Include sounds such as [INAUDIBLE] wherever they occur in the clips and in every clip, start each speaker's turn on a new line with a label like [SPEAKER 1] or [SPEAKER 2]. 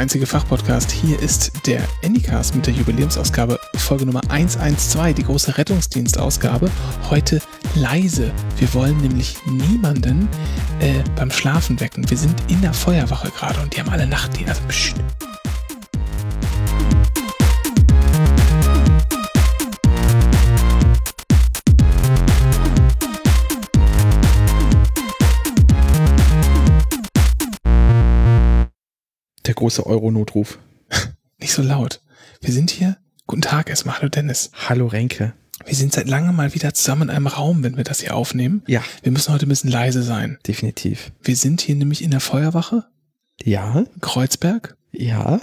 [SPEAKER 1] einzige Fachpodcast. Hier ist der Anycast mit der Jubiläumsausgabe Folge Nummer 112, die große Rettungsdienstausgabe. Heute leise. Wir wollen nämlich niemanden äh, beim Schlafen wecken. Wir sind in der Feuerwache gerade und die haben alle Nachtdienst. Also.
[SPEAKER 2] Der große Euro-Notruf. [LAUGHS]
[SPEAKER 1] Nicht so laut. Wir sind hier. Guten Tag erstmal. Hallo Dennis.
[SPEAKER 2] Hallo Renke.
[SPEAKER 1] Wir sind seit langem mal wieder zusammen in einem Raum, wenn wir das hier aufnehmen.
[SPEAKER 2] Ja,
[SPEAKER 1] Wir müssen heute ein bisschen leise sein.
[SPEAKER 2] definitiv.
[SPEAKER 1] Wir sind hier nämlich in der Feuerwache,
[SPEAKER 2] Ja,
[SPEAKER 1] Kreuzberg.
[SPEAKER 2] ja.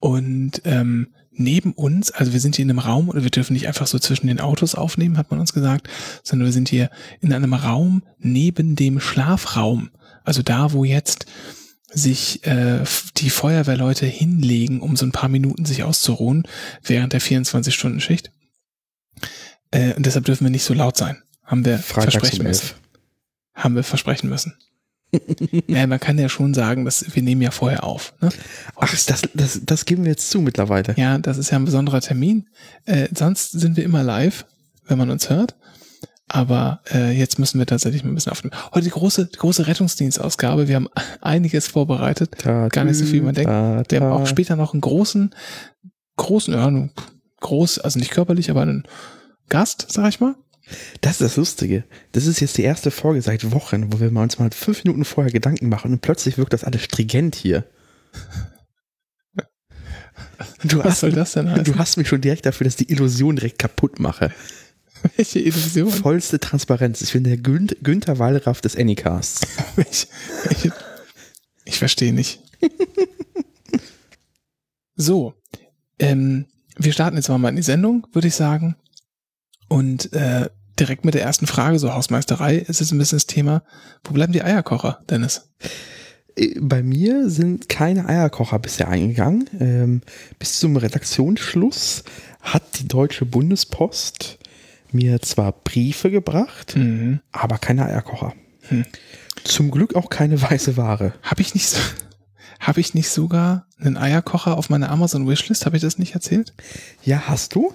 [SPEAKER 1] Und ähm, neben uns, also wir sind hier in einem Raum und wir dürfen nicht einfach so zwischen den Autos aufnehmen, hat man uns gesagt, sondern wir sind hier in einem Raum neben dem Schlafraum. Also da, wo jetzt sich äh, die Feuerwehrleute hinlegen, um so ein paar Minuten sich auszuruhen während der 24-Stunden-Schicht. Äh, und deshalb dürfen wir nicht so laut sein. Haben wir
[SPEAKER 2] Freitags
[SPEAKER 1] versprechen
[SPEAKER 2] um
[SPEAKER 1] müssen. Haben wir versprechen müssen. ja, man kann ja schon sagen, dass wir nehmen ja vorher auf. Ne?
[SPEAKER 2] Ach, das, das, das geben wir jetzt zu mittlerweile.
[SPEAKER 1] Ja, das ist ja ein besonderer Termin. Äh, sonst sind wir immer live, wenn man uns hört. Aber äh, jetzt müssen wir tatsächlich mal ein bisschen aufnehmen. Heute die große, die große Rettungsdienstausgabe. Wir haben einiges vorbereitet.
[SPEAKER 2] Ta-
[SPEAKER 1] Gar nicht so viel, wie man denkt.
[SPEAKER 2] ta-
[SPEAKER 1] Wir haben auch später noch einen großen, großen, ja, groß, also nicht körperlich, aber einen Gast, sag ich mal.
[SPEAKER 2] Das ist das Lustige. Das ist jetzt die erste Folge seit Wochen, wo wir uns mal fünf Minuten vorher Gedanken machen und plötzlich wirkt das alles stringent hier. Du [LAUGHS]
[SPEAKER 1] Was
[SPEAKER 2] hast,
[SPEAKER 1] soll das denn heißen?
[SPEAKER 2] du hast mich schon direkt dafür, dass die Illusion direkt kaputt mache.
[SPEAKER 1] Welche Illusion?
[SPEAKER 2] Vollste Transparenz. Ich bin der Gün Günther Wallraff des Anycasts. [LAUGHS]
[SPEAKER 1] Ich, ich, ich verstehe nicht. [LAUGHS] so, ähm, wir starten jetzt mal in die Sendung, würde ich sagen. Und äh, direkt mit der ersten Frage, so Hausmeisterei, ist jetzt ein bisschen das Thema. Wo bleiben die Eierkocher, Dennis?
[SPEAKER 2] Äh, Bei mir sind keine Eierkocher bisher eingegangen. Ähm, bis zum Redaktionsschluss hat die Deutsche Bundespost mir zwar Briefe gebracht,
[SPEAKER 1] Mhm.
[SPEAKER 2] aber keine Eierkocher.
[SPEAKER 1] Hm.
[SPEAKER 2] Zum Glück auch keine weiße Ware.
[SPEAKER 1] Habe ich nicht so, [LAUGHS] habe ich nicht sogar einen Eierkocher auf meiner Amazon Wishlist? Habe ich das nicht erzählt?
[SPEAKER 2] Ja, hast du?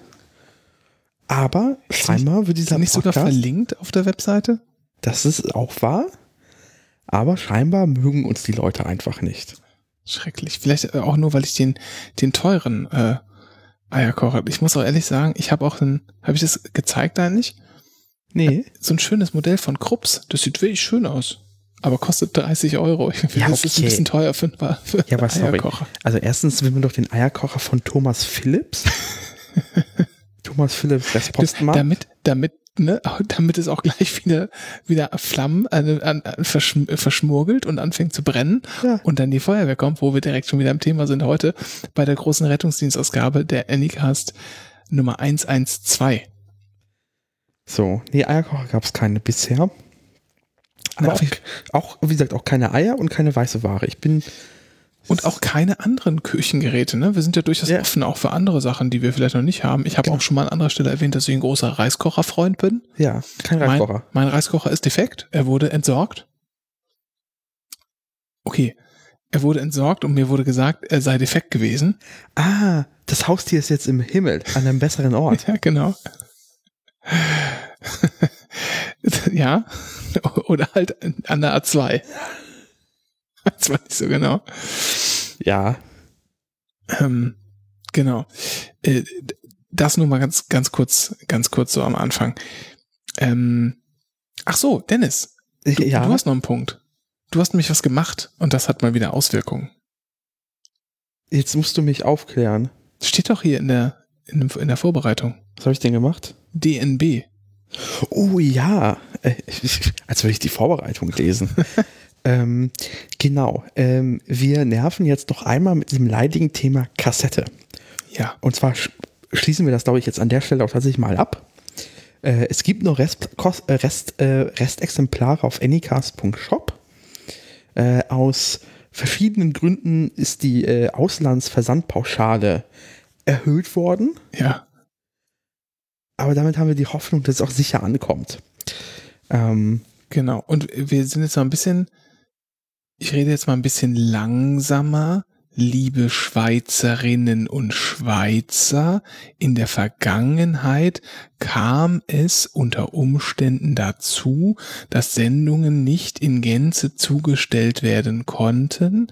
[SPEAKER 2] Aber scheinbar wird dieser
[SPEAKER 1] nicht sogar
[SPEAKER 2] Podcast,
[SPEAKER 1] verlinkt auf der Webseite?
[SPEAKER 2] das ist auch wahr, aber scheinbar mögen uns die Leute einfach nicht.
[SPEAKER 1] Schrecklich. Vielleicht auch nur, weil ich den, den teuren äh, Eierkocher. Ich muss auch ehrlich sagen, ich habe auch einen, habe ich das gezeigt eigentlich?
[SPEAKER 2] Nee,
[SPEAKER 1] So ein schönes Modell von Krups. Das sieht wirklich schön aus. Aber kostet 30 Euro. Ich finde,
[SPEAKER 2] Ja,
[SPEAKER 1] das ist ein
[SPEAKER 2] okay.
[SPEAKER 1] bisschen teuer für, einen- für
[SPEAKER 2] ja, aber sorry.
[SPEAKER 1] Eierkocher.
[SPEAKER 2] Also erstens will man doch den Eierkocher von Thomas Phillips. [LAUGHS] Thomas Phillips,
[SPEAKER 1] Das,
[SPEAKER 2] Restpostmann.
[SPEAKER 1] damit, damit, ne, damit es auch gleich wieder, wieder Flammen an, an, verschm verschmurgelt und anfängt zu brennen
[SPEAKER 2] Ja.
[SPEAKER 1] und dann die Feuerwehr kommt, wo wir direkt schon wieder im Thema sind heute bei der großen Rettungsdienstausgabe der Anycast Nummer 112.
[SPEAKER 2] So, nee, Eierkocher gab es keine bisher. Aber auch, auch, wie gesagt, auch keine Eier und keine weiße Ware. Ich bin,
[SPEAKER 1] Und auch keine anderen Küchengeräte. Ne? Wir sind ja durchaus
[SPEAKER 2] Ja.
[SPEAKER 1] offen, auch für andere Sachen, die wir vielleicht noch nicht haben. Ich habe
[SPEAKER 2] Genau.
[SPEAKER 1] auch schon mal an anderer Stelle erwähnt, dass ich ein großer Reiskocherfreund bin.
[SPEAKER 2] ja, kein
[SPEAKER 1] Mein,
[SPEAKER 2] Reiskocher.
[SPEAKER 1] mein Reiskocher ist defekt. Er wurde entsorgt. Okay. Er wurde entsorgt und mir wurde gesagt, er sei defekt gewesen.
[SPEAKER 2] Ah, das Haustier ist jetzt im Himmel, an einem besseren Ort. [LAUGHS]
[SPEAKER 1] Ja, genau. [LAUGHS] ja. [LAUGHS] Oder halt an der A2. [LAUGHS] Das war nicht so genau.
[SPEAKER 2] Ja,
[SPEAKER 1] Ähm, genau. Äh, das nur mal ganz, ganz kurz, ganz kurz so am Anfang. Ähm, ach so, Dennis, du,
[SPEAKER 2] ja.
[SPEAKER 1] du hast noch einen Punkt. Du hast nämlich was gemacht und das hat mal wieder Auswirkungen.
[SPEAKER 2] Jetzt musst du mich aufklären.
[SPEAKER 1] Steht doch hier in der, in, in der Vorbereitung.
[SPEAKER 2] Was habe ich denn gemacht?
[SPEAKER 1] DNB.
[SPEAKER 2] Oh ja, äh, [LAUGHS] als würde ich die Vorbereitung lesen. [LAUGHS] ähm, genau, ähm, wir nerven jetzt noch einmal mit diesem leidigen Thema Kassette.
[SPEAKER 1] Ja.
[SPEAKER 2] Und zwar sch schließen wir das, glaube ich, jetzt an der Stelle auch tatsächlich mal ab. Äh, es gibt noch Rest, äh, Rest, äh, Restexemplare auf anycast.shop. Äh, aus verschiedenen Gründen ist die äh, Auslandsversandpauschale erhöht worden.
[SPEAKER 1] Ja.
[SPEAKER 2] Aber damit haben wir die Hoffnung, dass es auch sicher ankommt. Ähm,
[SPEAKER 1] Genau. Und wir sind jetzt mal ein bisschen, ich rede jetzt mal ein bisschen langsamer, liebe Schweizerinnen und Schweizer, in der Vergangenheit kam es unter Umständen dazu, dass Sendungen nicht in Gänze zugestellt werden konnten.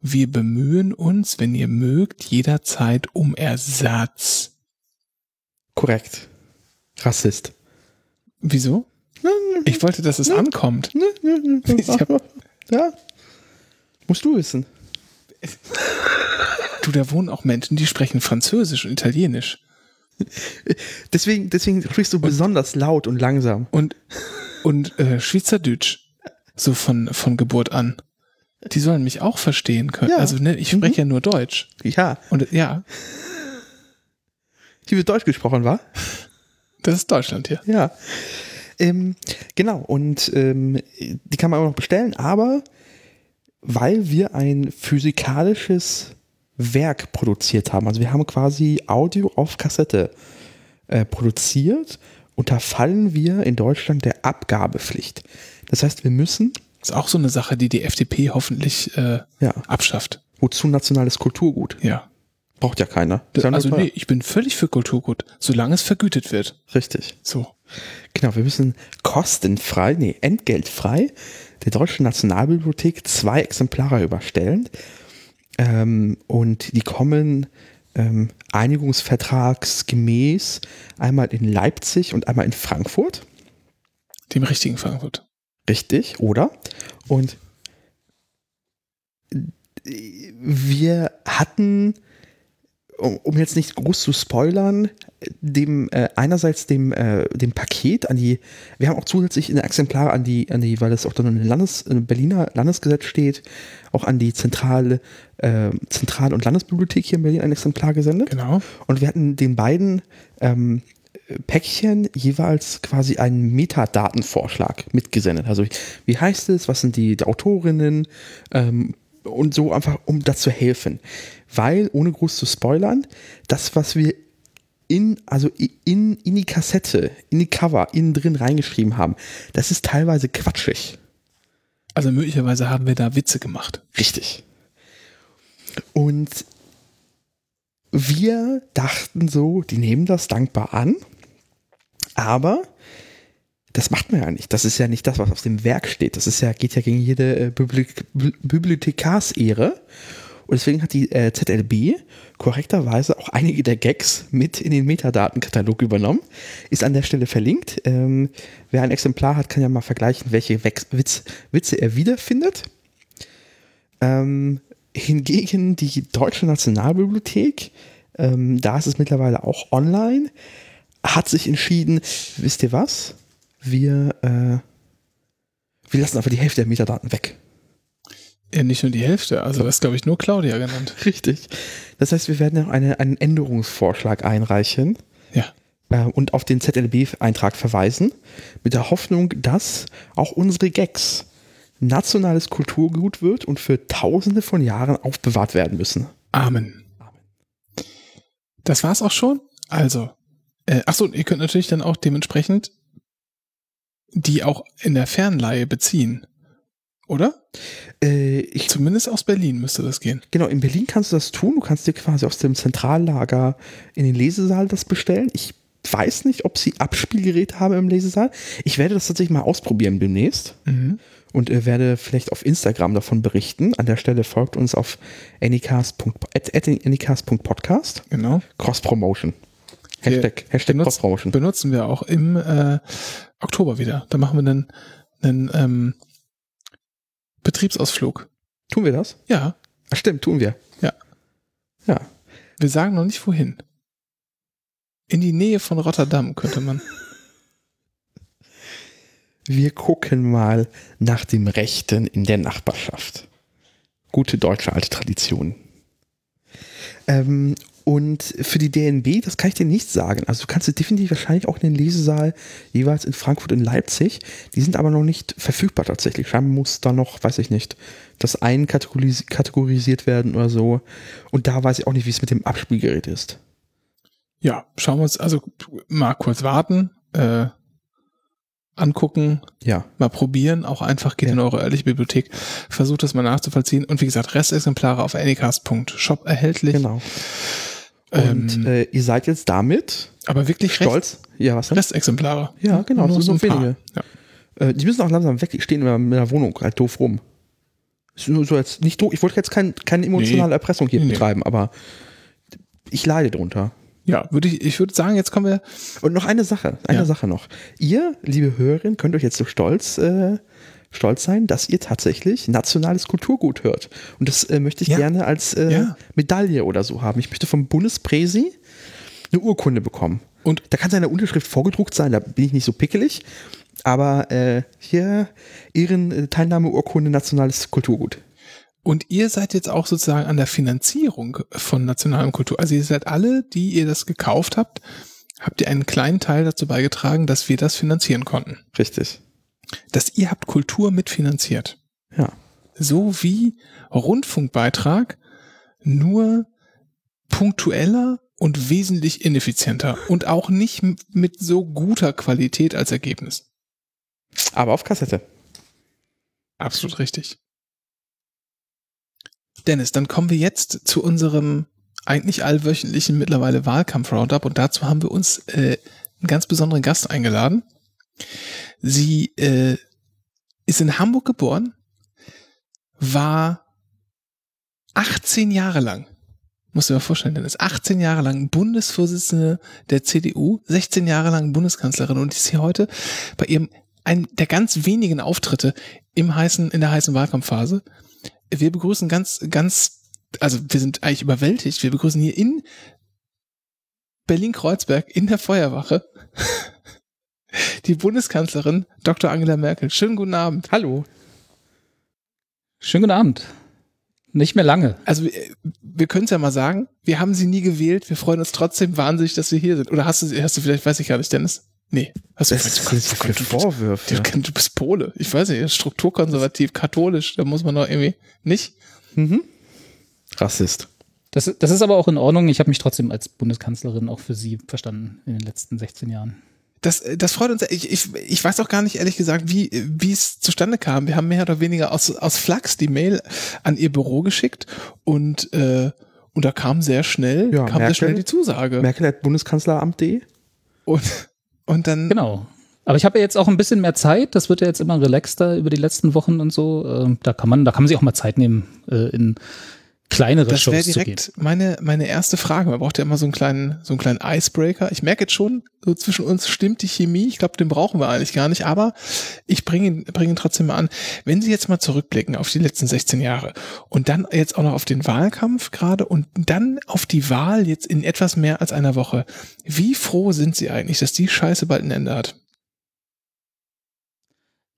[SPEAKER 1] Wir bemühen uns, wenn ihr mögt, jederzeit um Ersatz.
[SPEAKER 2] Korrekt. Rassist.
[SPEAKER 1] Wieso? Ich wollte, dass es ankommt. [LAUGHS]
[SPEAKER 2] Ja. Musst du wissen.
[SPEAKER 1] Du, da wohnen auch Menschen, die sprechen Französisch und Italienisch.
[SPEAKER 2] Deswegen, deswegen sprichst du besonders laut und langsam.
[SPEAKER 1] Und, und äh, Schweizerdeutsch. So von, von Geburt an. Die sollen mich auch verstehen können.
[SPEAKER 2] Ja.
[SPEAKER 1] Also, ne, ich spreche ja nur Deutsch.
[SPEAKER 2] Ja.
[SPEAKER 1] Und ja,
[SPEAKER 2] Hier wird Deutsch gesprochen, war?
[SPEAKER 1] das ist Deutschland hier.
[SPEAKER 2] Ja. Ähm, genau, und ähm, die kann man auch noch bestellen, aber weil wir ein physikalisches Werk produziert haben, also wir haben quasi Audio auf Kassette äh, produziert, unterfallen wir in Deutschland der Abgabepflicht. Das heißt, wir müssen,
[SPEAKER 1] Ist auch so eine Sache, die die FDP hoffentlich äh,
[SPEAKER 2] ja,
[SPEAKER 1] abschafft.
[SPEAKER 2] wozu nationales Kulturgut?
[SPEAKER 1] Ja.
[SPEAKER 2] Braucht ja keiner. Ja
[SPEAKER 1] Also
[SPEAKER 2] teuer.
[SPEAKER 1] nee, ich bin völlig für Kulturgut, solange es vergütet wird.
[SPEAKER 2] Richtig.
[SPEAKER 1] So.
[SPEAKER 2] Genau, wir müssen kostenfrei, nee, entgeltfrei der Deutschen Nationalbibliothek zwei Exemplare überstellen. Ähm, und die kommen ähm, einigungsvertragsgemäß einmal in Leipzig und einmal in Frankfurt.
[SPEAKER 1] Dem richtigen Frankfurt.
[SPEAKER 2] Richtig, oder? Und äh, wir hatten, um, jetzt nicht groß zu spoilern, dem äh, einerseits dem, äh, dem Paket an die, wir haben auch zusätzlich ein Exemplar an die, an die, weil das auch dann in Landes, in Berliner Landesgesetz steht, auch an die zentrale äh, Zentral- und Landesbibliothek hier in Berlin ein Exemplar gesendet.
[SPEAKER 1] Genau.
[SPEAKER 2] Und wir hatten den beiden ähm, Päckchen jeweils quasi einen Metadatenvorschlag mitgesendet. Also wie heißt es, was sind die, die Autorinnen ähm, und so einfach, um das zu helfen. Weil, ohne groß zu spoilern, das, was wir in, also in, in die Kassette, in die Cover, innen drin reingeschrieben haben, das ist teilweise quatschig.
[SPEAKER 1] Also möglicherweise haben wir da Witze gemacht.
[SPEAKER 2] Richtig. Und wir dachten so, die nehmen das dankbar an, aber das macht man ja nicht. Das ist ja nicht das, was auf dem Werk steht. Das ist ja, geht ja gegen jede äh, Bibli- Bibli- Bibliothekarsehre. Und deswegen hat die äh, ZLB korrekterweise auch einige der Gags mit in den Metadatenkatalog übernommen. Ist an der Stelle verlinkt. Ähm, wer ein Exemplar hat, kann ja mal vergleichen, welche Wex Witz, Witze er wiederfindet. Ähm, hingegen die Deutsche Nationalbibliothek, ähm, da ist es mittlerweile auch online, hat sich entschieden, wisst ihr was? Wir, äh, wir lassen einfach die Hälfte der Metadaten weg.
[SPEAKER 1] Ja, nicht nur die Hälfte. Also das ist, glaube ich, nur Claudia genannt. [LAUGHS]
[SPEAKER 2] Richtig. Das heißt, wir werden noch eine, einen Änderungsvorschlag einreichen
[SPEAKER 1] Ja.
[SPEAKER 2] äh, und auf den ZLB-Eintrag verweisen, mit der Hoffnung, dass auch unsere Gags nationales Kulturgut wird und für tausende von Jahren aufbewahrt werden müssen.
[SPEAKER 1] Amen. Das war's auch schon. Also, äh, ach so, ihr könnt natürlich dann auch dementsprechend die auch in der Fernleihe beziehen. Oder?
[SPEAKER 2] Äh, ich,
[SPEAKER 1] Zumindest aus Berlin müsste das gehen.
[SPEAKER 2] genau, in Berlin kannst du das tun. Du kannst dir quasi aus dem Zentrallager in den Lesesaal das bestellen. Ich weiß nicht, ob sie Abspielgeräte haben im Lesesaal. Ich werde das tatsächlich mal ausprobieren demnächst.
[SPEAKER 1] Mhm.
[SPEAKER 2] und äh, werde vielleicht auf Instagram davon berichten. An der Stelle folgt uns auf anycast.podcast.
[SPEAKER 1] Genau.
[SPEAKER 2] Cross-Promotion. Hashtag, Hashtag
[SPEAKER 1] benutzt-
[SPEAKER 2] Cross-Promotion.
[SPEAKER 1] Benutzen wir auch im äh, Oktober wieder. Da machen wir einen, einen ähm, Betriebsausflug.
[SPEAKER 2] Tun wir das?
[SPEAKER 1] Ja,
[SPEAKER 2] Ach, stimmt, tun wir.
[SPEAKER 1] Ja.
[SPEAKER 2] Ja.
[SPEAKER 1] wir sagen noch nicht wohin. In die Nähe von Rotterdam könnte man. [LAUGHS]
[SPEAKER 2] Wir gucken mal nach dem Rechten in der Nachbarschaft. Gute deutsche alte Tradition. Ähm, und für die DNB, das kann ich dir nicht sagen. Also du kannst es definitiv wahrscheinlich auch in den Lesesaal jeweils in Frankfurt und Leipzig. Die sind aber noch nicht verfügbar tatsächlich. Scheinbar muss da noch, weiß ich nicht, das ein kategoris kategorisiert werden oder so. Und da weiß ich auch nicht, wie es mit dem Abspielgerät ist.
[SPEAKER 1] Ja, schauen wir uns, also mal kurz warten. Äh, angucken,
[SPEAKER 2] Ja.
[SPEAKER 1] mal probieren, auch einfach geht
[SPEAKER 2] Ja.
[SPEAKER 1] in eure örtliche Bibliothek, versucht das mal nachzuvollziehen und wie gesagt, Restexemplare auf anycast.shop erhältlich.
[SPEAKER 2] Genau. Und
[SPEAKER 1] Ähm,
[SPEAKER 2] äh, ihr seid jetzt damit
[SPEAKER 1] aber wirklich Rest,
[SPEAKER 2] stolz. Ja, was denn?
[SPEAKER 1] Restexemplare.
[SPEAKER 2] Ja, genau,
[SPEAKER 1] Nur
[SPEAKER 2] das sind
[SPEAKER 1] so
[SPEAKER 2] wenige.
[SPEAKER 1] Ja.
[SPEAKER 2] Äh, die müssen auch langsam weg. Die stehen in meiner Wohnung halt doof rum. Ist nur so jetzt nicht doof. Ich wollte jetzt kein, keine emotionale
[SPEAKER 1] Nee.
[SPEAKER 2] Erpressung hier
[SPEAKER 1] nee.
[SPEAKER 2] betreiben, aber ich leide drunter.
[SPEAKER 1] Ja, würde ich, ich würde sagen, jetzt kommen wir,
[SPEAKER 2] Und noch eine Sache, eine
[SPEAKER 1] Ja.
[SPEAKER 2] Sache noch. Ihr, liebe Hörerin, könnt euch jetzt so stolz, äh, stolz sein, dass ihr tatsächlich nationales Kulturgut hört. Und das äh, möchte ich
[SPEAKER 1] Ja.
[SPEAKER 2] gerne als äh,
[SPEAKER 1] Ja.
[SPEAKER 2] Medaille oder so haben. Ich möchte vom Bundespräsi eine Urkunde bekommen.
[SPEAKER 1] Und-
[SPEAKER 2] da kann seine Unterschrift vorgedruckt sein, da bin ich nicht so pickelig. Aber äh, hier Ihren äh, Teilnahmeurkunde nationales Kulturgut.
[SPEAKER 1] Und ihr seid jetzt auch sozusagen an der Finanzierung von nationalem Kultur. Also ihr seid alle, die ihr das gekauft habt, habt ihr einen kleinen Teil dazu beigetragen, dass wir das finanzieren konnten.
[SPEAKER 2] Richtig.
[SPEAKER 1] Dass ihr habt Kultur mitfinanziert.
[SPEAKER 2] Ja.
[SPEAKER 1] So wie Rundfunkbeitrag, nur punktueller und wesentlich ineffizienter und auch nicht mit so guter Qualität als Ergebnis.
[SPEAKER 2] Aber auf Kassette.
[SPEAKER 1] Absolut richtig. Dennis, dann kommen wir jetzt zu unserem eigentlich allwöchentlichen mittlerweile Wahlkampf-Roundup und dazu haben wir uns äh, einen ganz besonderen Gast eingeladen. Sie äh, ist in Hamburg geboren, war 18 Jahre lang, musst du dir mal vorstellen, Dennis, 18 Jahre lang Bundesvorsitzende der CDU, 16 Jahre lang Bundeskanzlerin und ist hier heute bei ihrem ein der ganz wenigen Auftritte im heißen, in der heißen Wahlkampfphase. Wir begrüßen ganz, ganz, also wir sind eigentlich überwältigt. Wir begrüßen hier in Berlin-Kreuzberg in der Feuerwache die Bundeskanzlerin Dr. Angela Merkel. Schönen guten Abend.
[SPEAKER 2] Hallo.
[SPEAKER 3] Schönen guten Abend. Nicht mehr lange.
[SPEAKER 1] Also wir, wir können es ja mal sagen, wir haben sie nie gewählt. Wir freuen uns trotzdem wahnsinnig, dass Sie hier sind. Oder hast du, hast du vielleicht, weiß ich gar nicht, Dennis? Nee. Hast du
[SPEAKER 2] das für
[SPEAKER 1] du, du,
[SPEAKER 2] Vorwürfe?
[SPEAKER 1] du, du bist Pole. Ich weiß nicht, strukturkonservativ, katholisch. Da muss man doch irgendwie nicht.
[SPEAKER 2] Mhm. Rassist.
[SPEAKER 3] Das, das ist aber auch in Ordnung. Ich habe mich trotzdem als Bundeskanzlerin auch für Sie verstanden in den letzten 16 Jahren.
[SPEAKER 1] Das, das freut uns. Ich, ich, ich weiß auch gar nicht, ehrlich gesagt, wie, wie es zustande kam. Wir haben mehr oder weniger aus, aus Flachs die Mail an ihr Büro geschickt und, äh, und da kam sehr schnell,
[SPEAKER 2] Ja,
[SPEAKER 1] kam
[SPEAKER 2] Merkel-
[SPEAKER 1] sehr schnell die Zusage.
[SPEAKER 2] Merkel hat Bundeskanzleramt.de.
[SPEAKER 1] Und, und dann,
[SPEAKER 3] Genau. Aber ich habe ja jetzt auch ein bisschen mehr Zeit. Das wird ja jetzt immer relaxter über die letzten Wochen und so. Ähm, Da kann man, da kann man sich auch mal Zeit nehmen, äh, in kleinere
[SPEAKER 1] das wäre
[SPEAKER 3] Shows zu gehen.
[SPEAKER 1] direkt meine, meine erste Frage. Man braucht ja immer so einen kleinen, so einen kleinen Icebreaker. Ich merke jetzt schon, so zwischen uns stimmt die Chemie. Ich glaube, den brauchen wir eigentlich gar nicht. Aber ich bringe ihn, bringe ihn trotzdem mal an. Wenn Sie jetzt mal zurückblicken auf die letzten 16 Jahre und dann jetzt auch noch auf den Wahlkampf gerade und dann auf die Wahl jetzt in etwas mehr als einer Woche. Wie froh sind Sie eigentlich, dass die Scheiße bald ein Ende hat?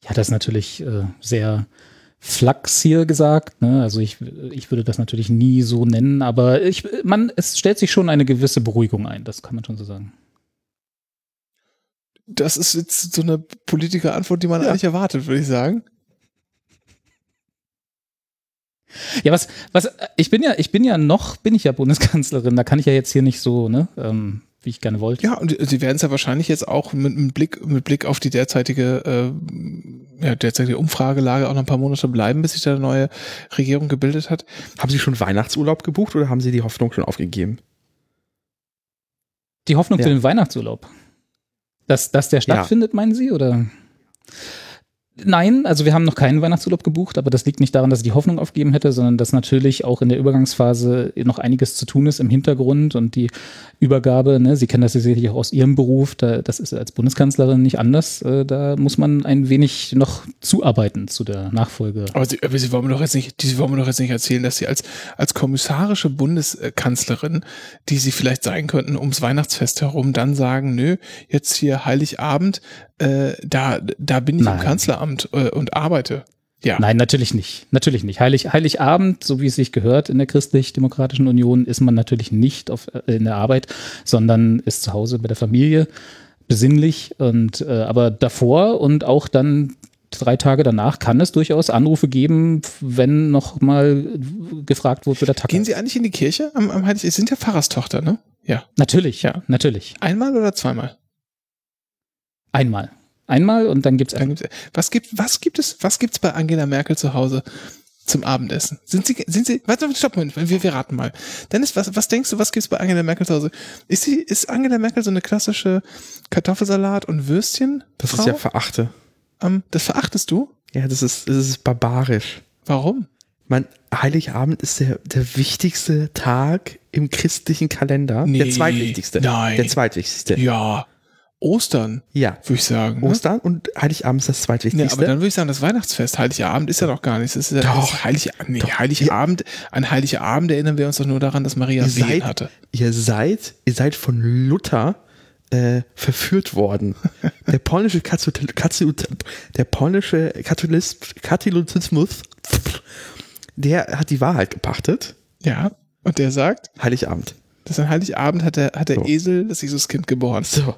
[SPEAKER 3] Ja, das ist natürlich äh, sehr Flachs hier gesagt. Ne? Also ich, ich würde das natürlich nie so nennen, aber ich, man, es stellt sich schon eine gewisse Beruhigung ein, das kann man schon so sagen.
[SPEAKER 1] Das ist jetzt so eine Politikerantwort, die man
[SPEAKER 2] Ja.
[SPEAKER 1] eigentlich erwartet, würde ich sagen.
[SPEAKER 3] Ja, was, was, ich bin ja, ich bin ja noch, bin ich ja Bundeskanzlerin, da kann ich ja jetzt hier nicht so, ne, ähm, wie ich gerne wollte.
[SPEAKER 1] Ja, und sie werden es ja wahrscheinlich jetzt auch mit, mit Blick mit Blick auf die derzeitige äh, ja, derzeitige Umfragelage auch noch ein paar Monate bleiben, bis sich da eine neue Regierung gebildet hat.
[SPEAKER 2] Haben Sie schon Weihnachtsurlaub gebucht oder haben Sie die Hoffnung schon aufgegeben?
[SPEAKER 3] Die Hoffnung
[SPEAKER 2] Ja.
[SPEAKER 3] für den Weihnachtsurlaub. Dass, dass der stattfindet, meinen Sie, oder? Nein, also wir haben noch keinen Weihnachtsurlaub gebucht, aber das liegt nicht daran, dass ich die Hoffnung aufgegeben hätte, sondern dass natürlich auch in der Übergangsphase noch einiges zu tun ist im Hintergrund und die Übergabe, ne, Sie kennen das ja sicherlich auch aus Ihrem Beruf, da, das ist als Bundeskanzlerin nicht anders, äh, da muss man ein wenig noch zuarbeiten zu der Nachfolge.
[SPEAKER 1] Aber sie, aber sie wollen mir doch jetzt nicht, sie wollen mir doch jetzt nicht erzählen, dass sie als als kommissarische Bundeskanzlerin, die sie vielleicht sein könnten, ums Weihnachtsfest herum, dann sagen, nö, jetzt hier Heiligabend, äh, da da bin ich im
[SPEAKER 3] Nein.
[SPEAKER 1] Kanzleramt äh, und arbeite. Ja.
[SPEAKER 3] Nein, natürlich nicht. Natürlich nicht. Heilig, Heiligabend, so wie es sich gehört in der Christlich-Demokratischen Union, ist man natürlich nicht auf, äh, in der Arbeit, sondern ist zu Hause bei der Familie, besinnlich. Und äh, aber davor und auch dann drei Tage danach kann es durchaus Anrufe geben, wenn noch mal gefragt wurde, wo der Tag
[SPEAKER 1] Gehen Sie eigentlich in die Kirche am, am Heilig? Sie sind ja Pfarrerstochter, ne? Ja.
[SPEAKER 3] Natürlich,
[SPEAKER 1] Ja.
[SPEAKER 3] natürlich.
[SPEAKER 1] Einmal oder zweimal?
[SPEAKER 3] Einmal. Einmal und dann gibt's
[SPEAKER 1] Dann gibt's, was gibt, was gibt es, was gibt's bei Angela Merkel zu Hause zum Abendessen? Sind Sie, sind Sie, warte, stopp mal, wir, wir raten mal. Dennis, was, was denkst du, was gibt's bei Angela Merkel zu Hause? Ist sie, ist Angela Merkel so eine klassische Kartoffelsalat und Würstchen?
[SPEAKER 2] Das
[SPEAKER 1] Frau?
[SPEAKER 2] ist ja verachte.
[SPEAKER 1] Ähm, das verachtest du?
[SPEAKER 2] Ja, das ist, das ist barbarisch.
[SPEAKER 1] Warum?
[SPEAKER 2] Mein Heiligabend ist der, der wichtigste Tag im christlichen Kalender.
[SPEAKER 1] Nee.
[SPEAKER 2] der zweitwichtigste.
[SPEAKER 1] Nein.
[SPEAKER 2] Der zweitwichtigste.
[SPEAKER 1] Ja. Ostern,
[SPEAKER 2] Ja.
[SPEAKER 1] würde ich sagen. Ne?
[SPEAKER 2] Ostern und Heiligabend ist das zweitwichtigste.
[SPEAKER 1] aber dann würde ich sagen, das Weihnachtsfest, Heiligabend ist ja noch gar nichts. Das ist ja
[SPEAKER 2] Doch.
[SPEAKER 1] Heilig, nee,
[SPEAKER 2] Doch.
[SPEAKER 1] Heiligabend, an Heiligabend erinnern wir uns doch nur daran, dass Maria
[SPEAKER 2] ihr,
[SPEAKER 1] Wehen
[SPEAKER 2] seid,
[SPEAKER 1] hatte.
[SPEAKER 2] ihr seid, ihr seid von Luther äh, verführt worden. [LAUGHS] Der polnische Katholik, Katholik, der polnische Katholizismus, der hat die Wahrheit gepachtet.
[SPEAKER 1] Ja. Und der sagt,
[SPEAKER 2] Heiligabend.
[SPEAKER 1] Dass an Heiligabend hat der, hat der
[SPEAKER 2] So.
[SPEAKER 1] Esel das Jesuskind geboren.
[SPEAKER 2] So.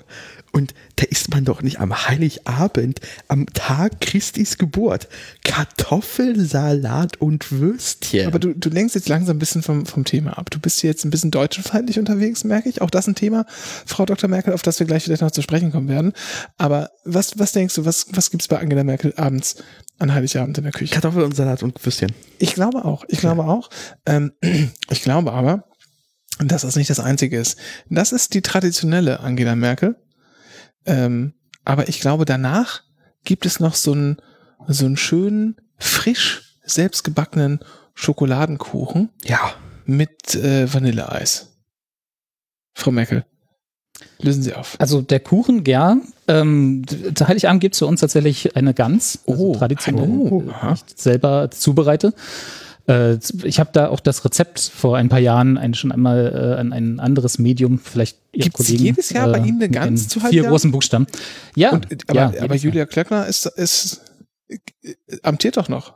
[SPEAKER 2] Und da isst man doch nicht am Heiligabend, am Tag Christis Geburt, Kartoffelsalat und Würstchen.
[SPEAKER 1] Aber du, du lenkst jetzt langsam ein bisschen vom, vom Thema ab. Du bist hier jetzt ein bisschen deutschefeindlich unterwegs, merke ich. Auch das ein Thema, Frau Dr. Merkel, auf das wir gleich vielleicht noch zu sprechen kommen werden. Aber was, was denkst du, was, was gibt's bei Angela Merkel abends an Heiligabend in der Küche?
[SPEAKER 2] Kartoffel und Salat und Würstchen.
[SPEAKER 1] Ich glaube auch. Ich glaube auch. Ähm, [CLEARS THROAT] ich glaube aber, dass das nicht das Einzige ist. Das ist die traditionelle Angela Merkel. Ähm, aber ich glaube, danach gibt es noch so einen, so einen schönen, frisch selbstgebackenen Schokoladenkuchen
[SPEAKER 2] Ja.
[SPEAKER 1] mit äh, Vanilleeis. Frau Merkel, lösen Sie auf.
[SPEAKER 3] Also der Kuchen, ja. Ähm, zu Heiligabend gibt es für uns tatsächlich eine Gans, also
[SPEAKER 1] Oh,
[SPEAKER 3] traditionell,
[SPEAKER 1] oh,
[SPEAKER 3] äh, ich selber zubereite. Äh, ich habe da auch das Rezept vor ein paar Jahren ein, schon einmal äh, an ein anderes Medium, vielleicht Ihre
[SPEAKER 1] Gibt's
[SPEAKER 3] Kollegen.
[SPEAKER 1] jedes Jahr bei Ihnen eine
[SPEAKER 3] mit
[SPEAKER 1] Gans zu
[SPEAKER 3] Vier
[SPEAKER 1] Heiligabend?
[SPEAKER 3] großen Buchstaben. Ja,
[SPEAKER 1] Und, aber
[SPEAKER 3] ja,
[SPEAKER 1] aber. Julia Klöckner ist, ist äh, amtiert doch noch.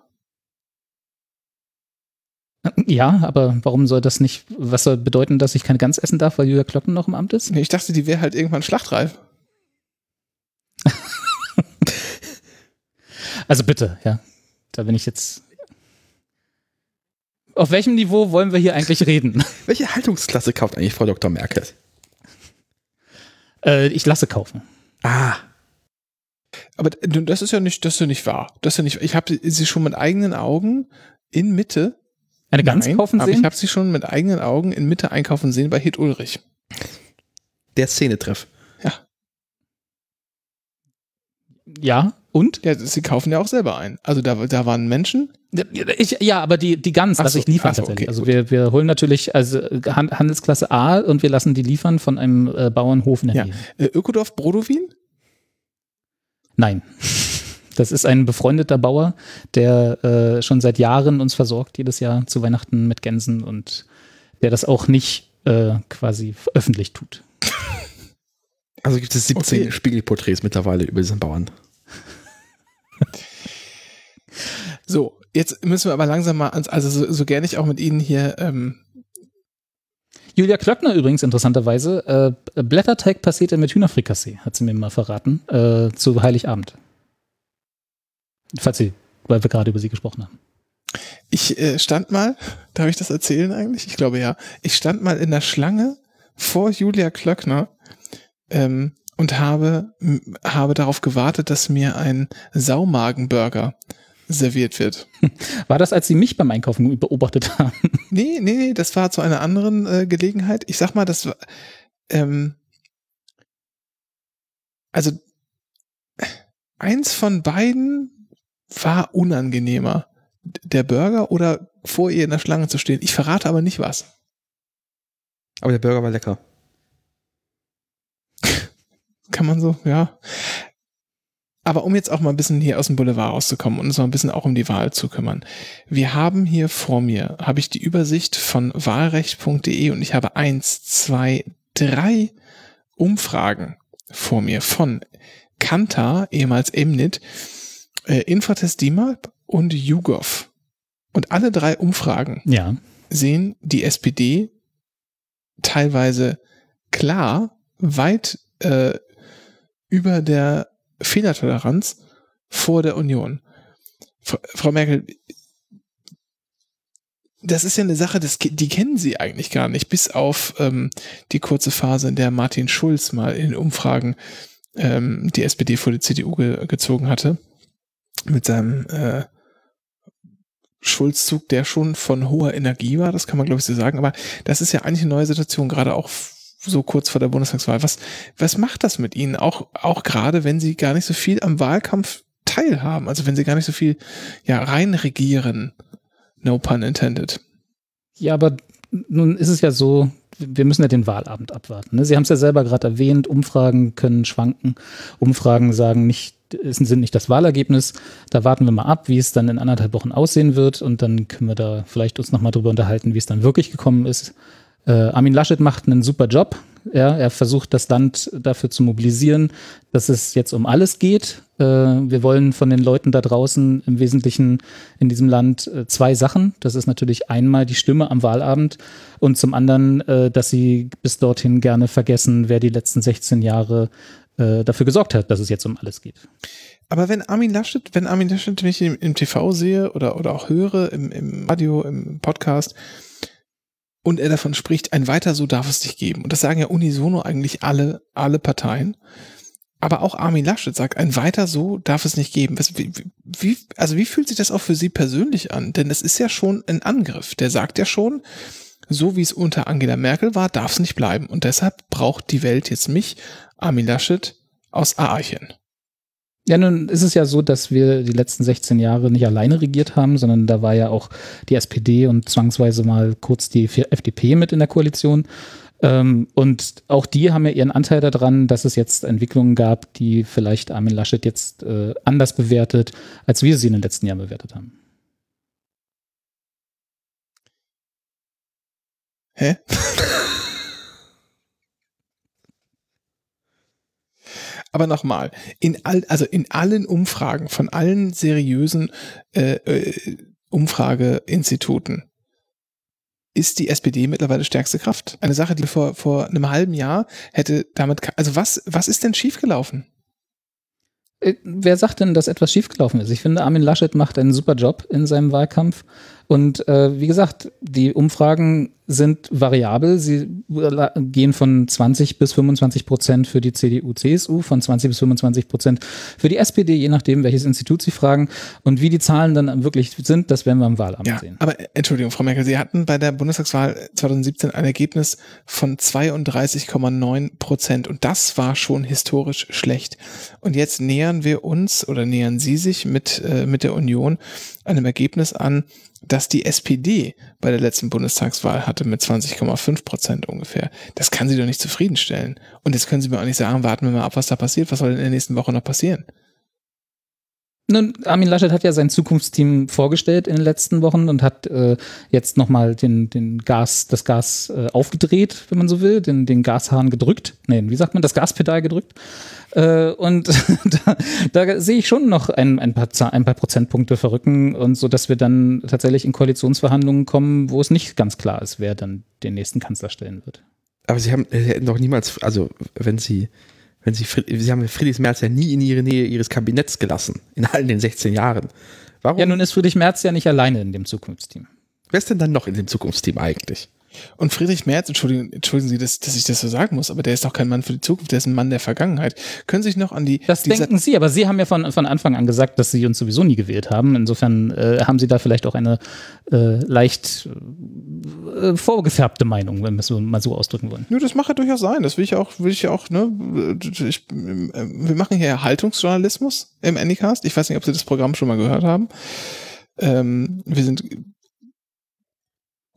[SPEAKER 3] Ja, aber warum soll das nicht, was soll bedeuten, dass ich keine Gans essen darf, weil Julia Klocken noch im Amt ist?
[SPEAKER 1] Nee, ich dachte, die wäre halt irgendwann schlachtreif. [LAUGHS]
[SPEAKER 3] Also bitte, ja. Da bin ich jetzt. Auf welchem Niveau wollen wir hier eigentlich reden? [LAUGHS]
[SPEAKER 2] Welche Haltungsklasse kauft eigentlich Frau Dr. Merkel?
[SPEAKER 3] Äh, ich lasse kaufen.
[SPEAKER 2] Ah,
[SPEAKER 1] Aber das ist ja nicht, das ist ja nicht wahr. Das ist ja nicht. Ich habe sie schon mit eigenen Augen in Mitte.
[SPEAKER 3] Eine Gans
[SPEAKER 1] Nein,
[SPEAKER 3] kaufen
[SPEAKER 1] aber
[SPEAKER 3] sehen?
[SPEAKER 1] ich habe sie schon mit eigenen Augen in Mitte einkaufen sehen bei Hit Ulrich.
[SPEAKER 2] der Szenetreff.
[SPEAKER 3] ja, und?
[SPEAKER 1] Ja, sie kaufen ja auch selber ein. Also da, da waren Menschen.
[SPEAKER 3] Ich, ja, aber die, die Gans
[SPEAKER 1] Ach
[SPEAKER 3] lasse
[SPEAKER 1] so,
[SPEAKER 3] ich liefern
[SPEAKER 1] so,
[SPEAKER 3] tatsächlich.
[SPEAKER 1] okay,
[SPEAKER 3] also
[SPEAKER 1] gut.
[SPEAKER 3] wir, wir holen natürlich also Han- Handelsklasse A und wir lassen die liefern von einem äh, Bauernhof in der
[SPEAKER 1] Ja.
[SPEAKER 3] Nähe.
[SPEAKER 1] Äh, Ökodorf Brodowin?
[SPEAKER 3] Nein. [LAUGHS] Das ist ein befreundeter Bauer, der äh, schon seit Jahren uns versorgt, jedes Jahr zu Weihnachten mit Gänsen und der das auch nicht äh, quasi öffentlich tut.
[SPEAKER 2] Also gibt es 17
[SPEAKER 1] Okay.
[SPEAKER 2] Spiegelporträts mittlerweile über diesen Bauern.
[SPEAKER 1] So, jetzt müssen wir aber langsam mal ans, also so, so gerne ich auch mit Ihnen hier, ähm,
[SPEAKER 3] Julia Klöckner übrigens interessanterweise, äh, Blätterteig Pastete mit Hühnerfrikassee, hat sie mir mal verraten, äh, zu Heiligabend. Falls sie, weil wir gerade über sie gesprochen haben.
[SPEAKER 1] ich äh, stand mal, [LAUGHS] darf ich das erzählen eigentlich? Ich glaube ja. Ich stand mal in der Schlange vor Julia Klöckner ähm, und habe, habe darauf gewartet, dass mir ein Saumagenburger serviert wird. [LAUGHS]
[SPEAKER 3] War das, als sie mich beim Einkaufen beobachtet haben?
[SPEAKER 1] Nee, nee, nee, das war zu einer anderen äh, Gelegenheit. Ich sag mal, das war, ähm, also eins von beiden war unangenehmer. Der Burger oder vor ihr in der Schlange zu stehen. Ich verrate aber nicht was.
[SPEAKER 2] Aber der Burger war lecker.
[SPEAKER 1] Kann man so, ja. Aber um jetzt auch mal ein bisschen hier aus dem Boulevard rauszukommen und uns mal ein bisschen auch um die Wahl zu kümmern. Wir haben hier vor mir, habe ich die Übersicht von wahlrecht.de und ich habe eins, zwei, drei Umfragen vor mir von Kantar, ehemals Emnit, äh, Infotest DIMAP und YouGov. Und alle drei Umfragen
[SPEAKER 3] Ja.
[SPEAKER 1] sehen die SPD teilweise klar weit äh, über der Fehlertoleranz vor der Union. Fra- Frau Merkel, das ist ja eine Sache, das, die kennen Sie eigentlich gar nicht, bis auf ähm, die kurze Phase, in der Martin Schulz mal in Umfragen ähm, die SPD vor die CDU ge gezogen hatte. Mit seinem äh, Schulzzug, der schon von hoher Energie war, das kann man glaube ich so sagen. Aber das ist ja eigentlich eine neue Situation, gerade auch so kurz vor der Bundestagswahl. Was, was macht das mit Ihnen? Auch, auch gerade, wenn Sie gar nicht so viel am Wahlkampf teilhaben, also wenn Sie gar nicht so viel ja, reinregieren. No pun intended.
[SPEAKER 3] Ja, aber nun ist es ja so, wir müssen ja den Wahlabend abwarten. Ne? Sie haben es ja selber gerade erwähnt, Umfragen können schwanken. Umfragen sagen nicht, sind nicht das Wahlergebnis. Da warten wir mal ab, wie es dann in anderthalb Wochen aussehen wird und dann können wir da vielleicht uns nochmal drüber unterhalten, wie es dann wirklich gekommen ist. Äh, Armin Laschet macht einen super Job. Ja, er versucht das Land dafür zu mobilisieren, dass es jetzt um alles geht. Äh, wir wollen von den Leuten da draußen im Wesentlichen in diesem Land äh, zwei Sachen. Das ist natürlich einmal die Stimme am Wahlabend und zum anderen, äh, dass sie bis dorthin gerne vergessen, wer die letzten 16 Jahre äh, dafür gesorgt hat, dass es jetzt um alles geht.
[SPEAKER 1] Aber wenn Armin Laschet, wenn Armin Laschet, wenn ich ihn im TV sehe oder, oder auch höre, im, im Radio, im Podcast, und er davon spricht, ein weiter so darf es nicht geben. Und das sagen ja unisono eigentlich alle, alle Parteien. Aber auch Armin Laschet sagt, ein weiter so darf es nicht geben. Was, wie, wie, also wie fühlt sich das auch für Sie persönlich an? Denn es ist ja schon ein Angriff. Der sagt ja schon, so wie es unter Angela Merkel war, darf es nicht bleiben. Und deshalb braucht die Welt jetzt mich, Armin Laschet, aus Aarchen.
[SPEAKER 3] Ja, nun ist es ja so, dass wir die letzten 16 Jahre nicht alleine regiert haben, sondern da war ja auch die SPD und zwangsweise mal kurz die FDP mit in der Koalition. Ähm, und auch die haben ja ihren Anteil daran, dass es jetzt Entwicklungen gab, die vielleicht Armin Laschet jetzt äh, anders bewertet, als wir sie in den letzten Jahren bewertet haben.
[SPEAKER 1] Hä? [LAUGHS] Aber nochmal, in all, also in allen Umfragen von allen seriösen äh, äh, Umfrageinstituten ist die SPD mittlerweile stärkste Kraft. Eine Sache, die vor, vor einem halben Jahr hätte damit, also was, was ist denn schiefgelaufen?
[SPEAKER 3] Äh, wer sagt denn, dass etwas schiefgelaufen ist? Ich finde, Armin Laschet macht einen super Job in seinem Wahlkampf. Und äh, wie gesagt, die Umfragen sind variabel. Sie gehen von 20 bis 25 Prozent für die CDU, CSU, von 20 bis 25 Prozent für die SPD, je nachdem, welches Institut Sie fragen. Und wie die Zahlen dann wirklich sind, das werden wir am Wahlamt ja, sehen.
[SPEAKER 1] Aber Entschuldigung, Frau Merkel, Sie hatten bei der Bundestagswahl 2017 ein Ergebnis von 32,9 Prozent. Und das war schon historisch schlecht. Und jetzt nähern wir uns oder nähern Sie sich mit, äh, mit der Union einem Ergebnis an, dass die SPD bei der letzten Bundestagswahl hatte mit 20,5 Prozent ungefähr. Das kann sie doch nicht zufriedenstellen. Und jetzt können sie mir auch nicht sagen, warten wir mal ab, was da passiert. Was soll denn in der nächsten Woche noch passieren?
[SPEAKER 3] Nun, Armin Laschet hat ja sein Zukunftsteam vorgestellt in den letzten Wochen und hat äh, jetzt nochmal den, den Gas, das Gas äh, aufgedreht, wenn man so will, den, den Gashahn gedrückt. Nee, wie sagt man, das Gaspedal gedrückt. Äh, und [LAUGHS] da, da sehe ich schon noch ein, ein, paar, ein paar Prozentpunkte verrücken und so, dass wir dann tatsächlich in Koalitionsverhandlungen kommen, wo es nicht ganz klar ist, wer dann den nächsten Kanzler stellen wird.
[SPEAKER 2] Aber Sie haben, Sie hätten doch niemals, also wenn Sie wenn Sie, Sie haben Friedrich Merz ja nie in ihre Nähe Ihres Kabinetts gelassen, in all den 16 Jahren.
[SPEAKER 3] Warum? Ja, nun ist Friedrich Merz ja nicht alleine in dem Zukunftsteam.
[SPEAKER 2] Wer ist denn dann noch in dem Zukunftsteam eigentlich?
[SPEAKER 1] Und Friedrich Merz, entschuldigen, entschuldigen Sie, dass, dass ich das so sagen muss, aber der ist doch kein Mann für die Zukunft, der ist ein Mann der Vergangenheit. Können Sie sich noch an die.
[SPEAKER 3] Das denken Sie, aber Sie haben ja von, von Anfang an gesagt, dass Sie uns sowieso nie gewählt haben. Insofern äh, haben Sie da vielleicht auch eine äh, leicht äh, vorgefärbte Meinung, wenn wir es so, mal so ausdrücken wollen.
[SPEAKER 1] Ja, das mag ja durchaus sein. Das will ich auch, will ich auch, ne? Ich, wir machen hier Haltungsjournalismus im Anycast. Ich weiß nicht, ob Sie das Programm schon mal gehört haben. Ähm, wir sind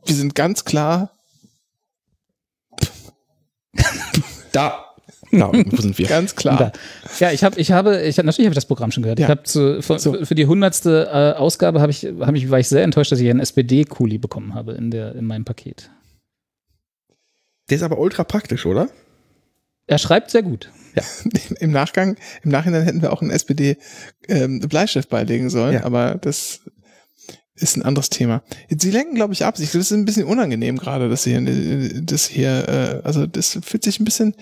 [SPEAKER 1] wir sind ganz klar [LAUGHS]
[SPEAKER 2] da. Da, [LAUGHS] wo sind wir?
[SPEAKER 1] Ganz klar. Da.
[SPEAKER 3] Ja, ich habe, ich habe, ich natürlich habe ich das Programm schon gehört. Ja. Ich habe zu, für, so. für die hundertste äh, Ausgabe habe ich, habe ich, war ich sehr enttäuscht, dass ich einen SPD-Kuli bekommen habe in der, in meinem Paket.
[SPEAKER 2] Der ist aber ultra praktisch, oder?
[SPEAKER 3] Er schreibt sehr gut.
[SPEAKER 1] Ja. [LAUGHS] Im Nachgang, im Nachhinein hätten wir auch einen SPD ähm, Bleistift beilegen sollen, ja. aber das ist ein anderes Thema. Sie lenken, glaube ich, ab. Das ist ein bisschen unangenehm gerade, dass hier, das hier, äh, also das fühlt sich ein bisschen,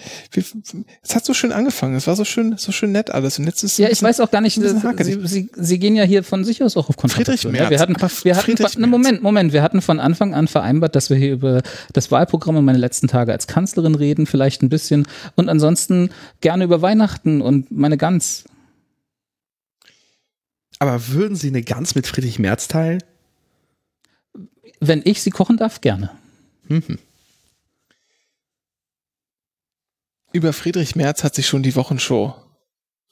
[SPEAKER 1] es hat so schön angefangen. Es war so schön, so schön nett alles. Und jetzt ist
[SPEAKER 3] ja, ich weiß auch gar nicht. Sie, Sie, Sie gehen ja hier von sich aus auch auf
[SPEAKER 1] Friedrich Merz.
[SPEAKER 3] Ja, wir hatten, wir hatten, Friedrich von, Moment, Moment, wir hatten von Anfang an vereinbart, dass wir hier über das Wahlprogramm und meine letzten Tage als Kanzlerin reden, vielleicht ein bisschen und ansonsten gerne über Weihnachten und meine Gans.
[SPEAKER 2] Aber würden Sie eine Gans mit Friedrich Merz teilen?
[SPEAKER 3] Wenn ich sie kochen darf, gerne. Mhm.
[SPEAKER 1] Über Friedrich Merz hat sich schon die Wochenshow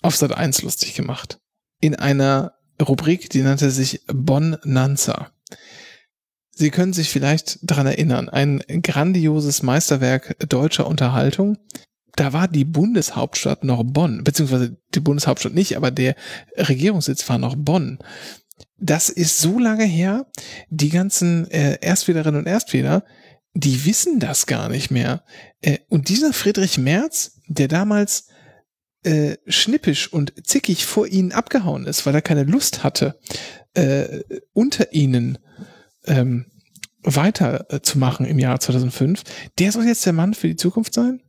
[SPEAKER 1] auf Sat 1 lustig gemacht. In einer Rubrik, die nannte sich Bonanza. Sie können sich vielleicht daran erinnern, ein grandioses Meisterwerk deutscher Unterhaltung, da war die Bundeshauptstadt noch Bonn, beziehungsweise die Bundeshauptstadt nicht, aber der Regierungssitz war noch Bonn. Das ist so lange her, die ganzen äh, Erstwählerinnen und Erstwähler, die wissen das gar nicht mehr. Äh, und dieser Friedrich Merz, der damals äh, schnippisch und zickig vor ihnen abgehauen ist, weil er keine Lust hatte, äh, unter ihnen ähm, weiterzumachen im Jahr 2005, der soll jetzt der Mann für die Zukunft sein?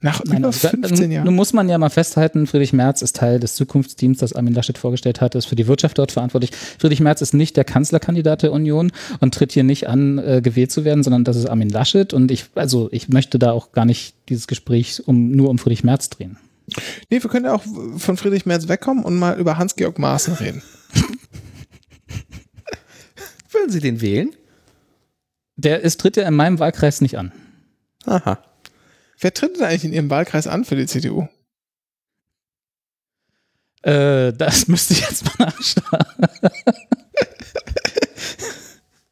[SPEAKER 3] Nach Nein, über 15 Jahren. Nun muss man ja mal festhalten, Friedrich Merz ist Teil des Zukunftsteams, das Armin Laschet vorgestellt hat, ist für die Wirtschaft dort verantwortlich. Friedrich Merz ist nicht der Kanzlerkandidat der Union und tritt hier nicht an, äh, gewählt zu werden, sondern das ist Armin Laschet. Und ich, also ich möchte da auch gar nicht dieses Gespräch um, nur um Friedrich Merz drehen.
[SPEAKER 1] Nee, wir können ja auch von Friedrich Merz wegkommen und mal über Hans-Georg Maaßen reden.
[SPEAKER 2] Würden Sie den wählen?
[SPEAKER 3] Der ist, tritt ja in meinem Wahlkreis nicht an.
[SPEAKER 1] Aha. Wer tritt denn eigentlich in Ihrem Wahlkreis an für die CDU?
[SPEAKER 3] Äh, das [LAUGHS] müsste ich jetzt mal nachschauen.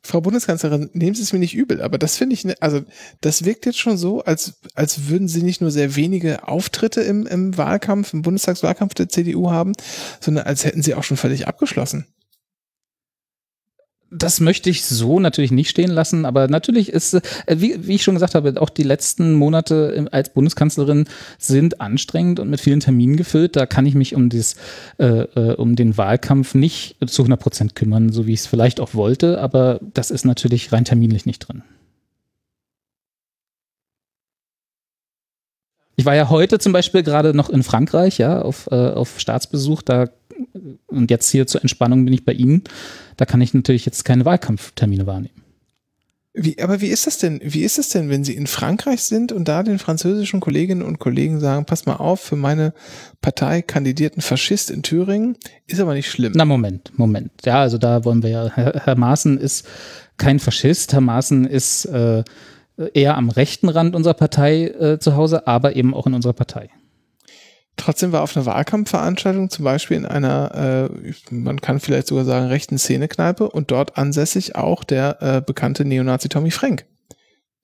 [SPEAKER 1] Frau Bundeskanzlerin, nehmen Sie es mir nicht übel, aber das finde ich, ne, also das wirkt jetzt schon so, als, als würden Sie nicht nur sehr wenige Auftritte im, im Wahlkampf, im Bundestagswahlkampf der CDU haben, sondern als hätten Sie auch schon völlig abgeschlossen
[SPEAKER 3] das möchte ich so natürlich nicht stehen lassen, aber natürlich ist, äh, wie, wie ich schon gesagt habe, auch die letzten Monate als Bundeskanzlerin sind anstrengend und mit vielen Terminen gefüllt. Da kann ich mich um, dieses, äh, äh um den Wahlkampf nicht zu 100 Prozent kümmern, so wie ich es vielleicht auch wollte, aber das ist natürlich rein terminlich nicht drin. Ich war ja heute zum Beispiel gerade noch in Frankreich, ja, auf, äh, auf Staatsbesuch. Da und jetzt hier zur Entspannung bin ich bei Ihnen. Da kann ich natürlich jetzt keine Wahlkampftermine wahrnehmen.
[SPEAKER 1] Wie, aber wie ist das denn? Wie ist es denn, wenn Sie in Frankreich sind und da den französischen Kolleginnen und Kollegen sagen, pass mal auf, für meine Partei kandidierten Faschist in Thüringen, ist aber nicht schlimm.
[SPEAKER 3] Na Moment, Moment. Ja, also da wollen wir ja, Herr, Herr Maaßen ist kein Faschist, Herr Maaßen ist äh, eher am rechten Rand unserer Partei äh, zu Hause, aber eben auch in unserer Partei.
[SPEAKER 1] Trotzdem war auf einer Wahlkampfveranstaltung, zum Beispiel in einer, äh, man kann vielleicht sogar sagen, rechten Szenekneipe und dort ansässig auch der äh, bekannte Neonazi Tommy Frank.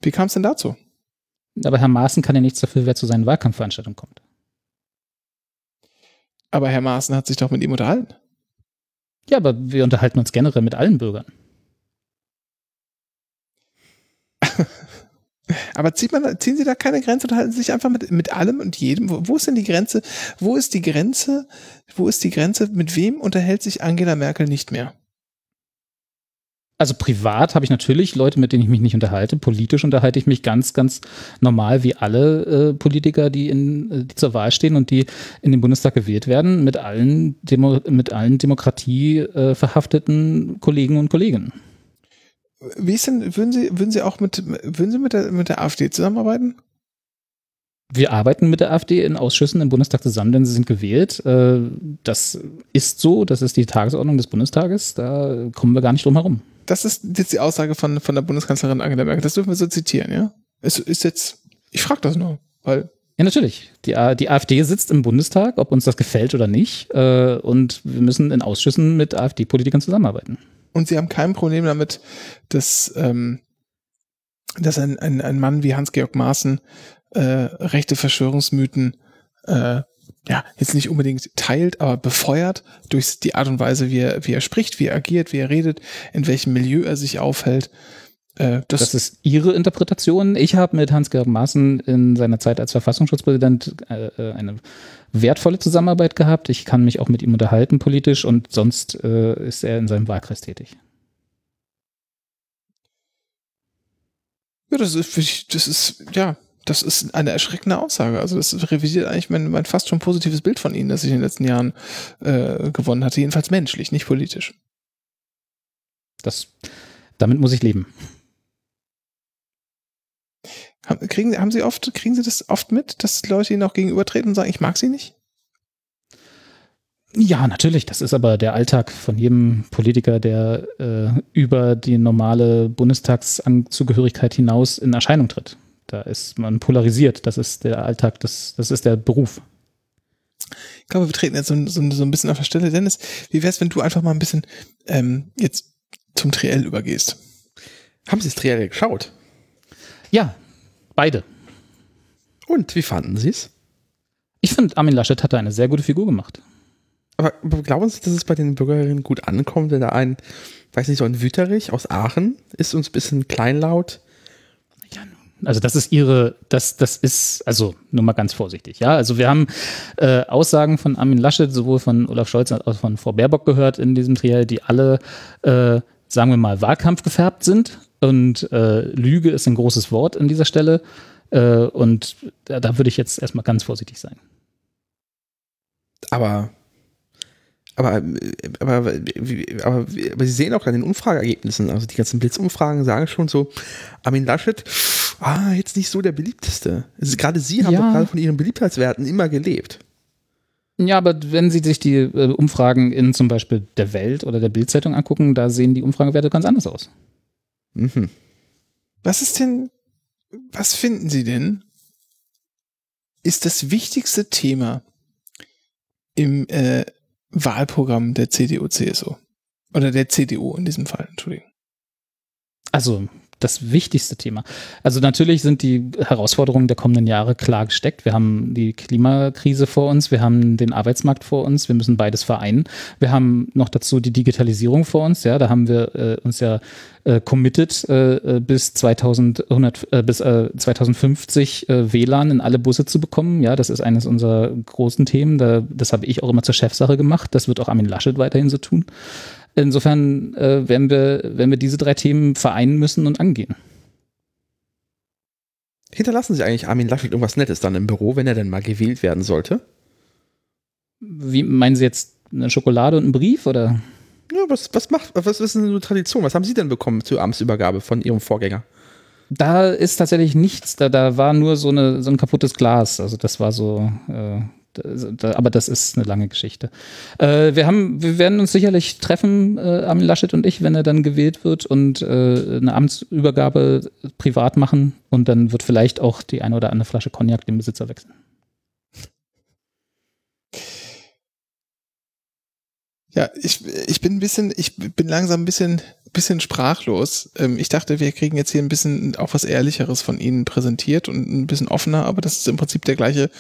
[SPEAKER 1] Wie kam es denn dazu?
[SPEAKER 3] Aber Herr Maaßen kann ja nichts dafür, wer zu seinen Wahlkampfveranstaltungen kommt.
[SPEAKER 1] Aber Herr Maaßen hat sich doch mit ihm unterhalten.
[SPEAKER 3] Ja, aber wir unterhalten uns generell mit allen Bürgern.
[SPEAKER 1] Aber zieht man, ziehen Sie da keine Grenze und halten Sie sich einfach mit, mit allem und jedem? Wo, wo ist denn die Grenze? Wo ist die Grenze? Wo ist die Grenze? Mit wem unterhält sich Angela Merkel nicht mehr?
[SPEAKER 3] Also privat habe ich natürlich Leute, mit denen ich mich nicht unterhalte. Politisch unterhalte ich mich ganz, ganz normal wie alle äh, Politiker, die, in, äh, die zur Wahl stehen und die in den Bundestag gewählt werden, mit allen, Demo, mit allen demokratieverhafteten äh, Kollegen und Kolleginnen.
[SPEAKER 1] Wie ist denn, würden Sie, würden Sie auch mit, würden Sie mit der, mit der AfD zusammenarbeiten?
[SPEAKER 3] Wir arbeiten mit der AfD in Ausschüssen im Bundestag zusammen, denn sie sind gewählt. Äh, das ist so, das ist die Tagesordnung des Bundestages, da kommen wir gar nicht drum herum.
[SPEAKER 1] Das ist jetzt die Aussage von, von der Bundeskanzlerin Angela Merkel. Das dürfen wir so zitieren, ja? Es ist jetzt, ich frage das nur, weil.
[SPEAKER 3] Ja, natürlich. Die, die AfD sitzt im Bundestag, ob uns das gefällt oder nicht. Äh, und wir müssen in Ausschüssen mit AfD-Politikern zusammenarbeiten
[SPEAKER 1] und sie haben kein Problem damit, dass, ähm, dass ein, ein, ein Mann wie Hans-Georg Maaßen äh, rechte Verschwörungsmythen äh, ja, jetzt nicht unbedingt teilt, aber befeuert durch die Art und Weise, wie er, wie er spricht, wie er agiert, wie er redet, in welchem Milieu er sich aufhält.
[SPEAKER 3] Äh, das, das, ist Ihre Interpretation. Ich habe mit Hans-Georg Maaßen in seiner Zeit als Verfassungsschutzpräsident äh, äh, eine wertvolle Zusammenarbeit gehabt. Ich kann mich auch mit ihm unterhalten politisch und sonst äh, ist er in seinem Wahlkreis tätig.
[SPEAKER 1] Ja, das ist, das ist, ja, das ist eine erschreckende Aussage. Also das revisiert eigentlich mein, mein fast schon positives Bild von Ihnen, das ich in den letzten Jahren äh, gewonnen hatte. Jedenfalls menschlich, nicht politisch.
[SPEAKER 3] Das, damit muss ich leben.
[SPEAKER 1] Haben, kriegen, haben Sie oft, kriegen Sie das oft mit, dass Leute Ihnen auch gegenübertreten und sagen, ich mag Sie nicht?
[SPEAKER 3] Ja, natürlich. Das ist aber der Alltag von jedem Politiker, der äh, über die normale Bundestagszugehörigkeit hinaus in Erscheinung tritt. Da ist man polarisiert. Das ist der Alltag, das, das ist der Beruf.
[SPEAKER 1] Ich glaube, wir treten jetzt so, so, so ein bisschen auf der Stelle. Dennis, wie wäre es, wenn du einfach mal ein bisschen ähm, jetzt zum Triell übergehst?
[SPEAKER 2] Haben Sie das Triell geschaut?
[SPEAKER 3] Ja, beide.
[SPEAKER 2] Und wie fanden Sie es?
[SPEAKER 3] Ich finde, Armin Laschet hat da eine sehr gute Figur gemacht.
[SPEAKER 2] Aber, aber glauben Sie, dass es bei den Bürgerinnen gut ankommt, wenn da ein, weiß nicht, so ein Wüterich aus Aachen ist uns ein bisschen kleinlaut
[SPEAKER 3] also das ist ihre, das, das ist, also nur mal ganz vorsichtig, ja. Also wir haben äh, Aussagen von Armin Laschet, sowohl von Olaf Scholz als auch von Frau Baerbock gehört in diesem Triell, die alle, äh, sagen wir mal, Wahlkampf gefärbt sind. Und äh, Lüge ist ein großes Wort an dieser Stelle. Äh, und da, da würde ich jetzt erstmal ganz vorsichtig sein.
[SPEAKER 2] Aber aber, aber, aber, aber, Sie sehen auch an den Umfrageergebnissen, also die ganzen Blitzumfragen sagen schon so, Armin Laschet, ah, jetzt nicht so der beliebteste. Also gerade Sie haben ja. doch gerade von Ihren Beliebtheitswerten immer gelebt.
[SPEAKER 3] Ja, aber wenn Sie sich die äh, Umfragen in zum Beispiel der Welt oder der Bildzeitung angucken, da sehen die Umfragewerte ganz anders aus.
[SPEAKER 1] Mhm. Was ist denn, was finden Sie denn, ist das wichtigste Thema im äh, Wahlprogramm der CDU-CSU? Oder der CDU in diesem Fall, Entschuldigung.
[SPEAKER 3] Also das wichtigste Thema. Also natürlich sind die Herausforderungen der kommenden Jahre klar gesteckt. Wir haben die Klimakrise vor uns, wir haben den Arbeitsmarkt vor uns, wir müssen beides vereinen. Wir haben noch dazu die Digitalisierung vor uns. Ja, da haben wir äh, uns ja äh, committed, äh, bis 2100, äh, bis äh, 2050 äh, WLAN in alle Busse zu bekommen. Ja, das ist eines unserer großen Themen. Da, das habe ich auch immer zur Chefsache gemacht. Das wird auch Armin Laschet weiterhin so tun. Insofern äh, werden, wir, werden wir diese drei Themen vereinen müssen und angehen.
[SPEAKER 2] Hinterlassen Sie eigentlich Armin Laschet irgendwas Nettes dann im Büro, wenn er denn mal gewählt werden sollte?
[SPEAKER 3] Wie meinen Sie jetzt eine Schokolade und einen Brief oder?
[SPEAKER 2] Ja, was, was macht, was ist denn so Tradition? Was haben Sie denn bekommen zur Amtsübergabe von Ihrem Vorgänger?
[SPEAKER 3] Da ist tatsächlich nichts, da, da war nur so, eine, so ein kaputtes Glas. Also das war so, äh, aber das ist eine lange Geschichte. Äh, wir haben, wir werden uns sicherlich treffen, äh, Armin Laschet und ich, wenn er dann gewählt wird und äh, eine Amtsübergabe privat machen und dann wird vielleicht auch die eine oder andere Flasche Cognac den Besitzer wechseln.
[SPEAKER 1] Ja, ich, ich bin ein bisschen, ich bin langsam ein bisschen, bisschen sprachlos. Ähm, ich dachte, wir kriegen jetzt hier ein bisschen auch was Ehrlicheres von Ihnen präsentiert und ein bisschen offener, aber das ist im Prinzip der gleiche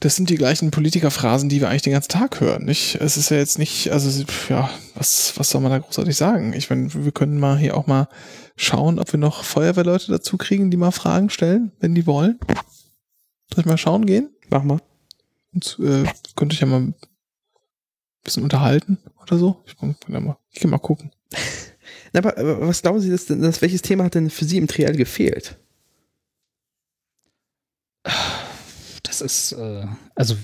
[SPEAKER 1] das sind die gleichen Politikerphrasen, die wir eigentlich den ganzen Tag hören. Nicht? Es ist ja jetzt nicht, also ja, was, was soll man da großartig sagen? Ich meine, wir können mal hier auch mal schauen, ob wir noch Feuerwehrleute dazu kriegen, die mal Fragen stellen, wenn die wollen. Soll ich mal schauen gehen?
[SPEAKER 2] Mach mal.
[SPEAKER 1] Und äh, könnte ich ja mal ein bisschen unterhalten oder so. Ich, mal, ich geh mal gucken. [LAUGHS]
[SPEAKER 2] Na, aber, aber was glauben Sie, dass, dass welches Thema hat denn für Sie im Triell gefehlt?
[SPEAKER 3] Das ist, äh, also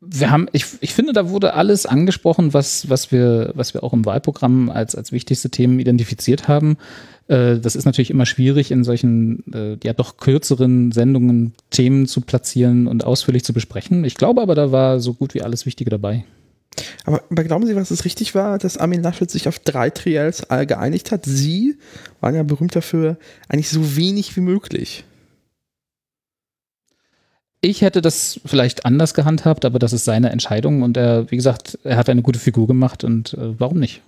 [SPEAKER 3] wir haben, ich, ich finde, da wurde alles angesprochen, was, was wir, was wir auch im Wahlprogramm als, als wichtigste Themen identifiziert haben. Äh, das ist natürlich immer schwierig, in solchen äh, ja doch kürzeren Sendungen Themen zu platzieren und ausführlich zu besprechen. Ich glaube aber, da war so gut wie alles Wichtige dabei.
[SPEAKER 2] Aber, aber glauben Sie, was es richtig war, dass Armin Laschet sich auf drei Trials geeinigt hat? Sie waren ja berühmt dafür, eigentlich so wenig wie möglich.
[SPEAKER 3] Ich hätte das vielleicht anders gehandhabt, aber das ist seine Entscheidung und er, wie gesagt, er hat eine gute Figur gemacht und äh, warum nicht?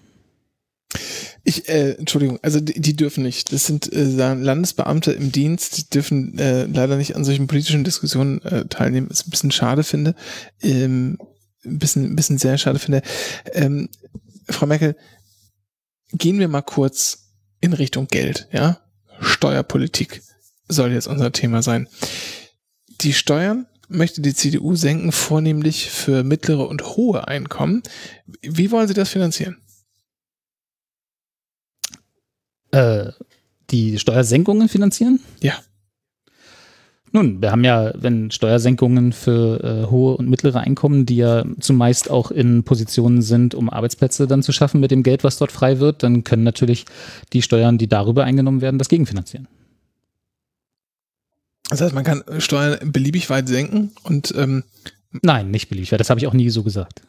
[SPEAKER 1] Ich, äh, Entschuldigung, also die, die dürfen nicht. Das sind äh, Landesbeamte im Dienst, die dürfen äh, leider nicht an solchen politischen Diskussionen äh, teilnehmen. Ich ein bisschen schade finde. Ähm, ein bisschen, ein bisschen sehr schade finde. Ähm, Frau Merkel, gehen wir mal kurz in Richtung Geld, ja? Steuerpolitik soll jetzt unser Thema sein. Die Steuern möchte die CDU senken, vornehmlich für mittlere und hohe Einkommen. Wie wollen Sie das finanzieren?
[SPEAKER 3] Äh, die Steuersenkungen finanzieren?
[SPEAKER 1] Ja.
[SPEAKER 3] Nun, wir haben ja, wenn Steuersenkungen für äh, hohe und mittlere Einkommen, die ja zumeist auch in Positionen sind, um Arbeitsplätze dann zu schaffen mit dem Geld, was dort frei wird, dann können natürlich die Steuern, die darüber eingenommen werden, das gegenfinanzieren.
[SPEAKER 1] Das heißt, man kann Steuern beliebig weit senken und ähm,
[SPEAKER 3] Nein, nicht beliebig, das habe ich auch nie so gesagt.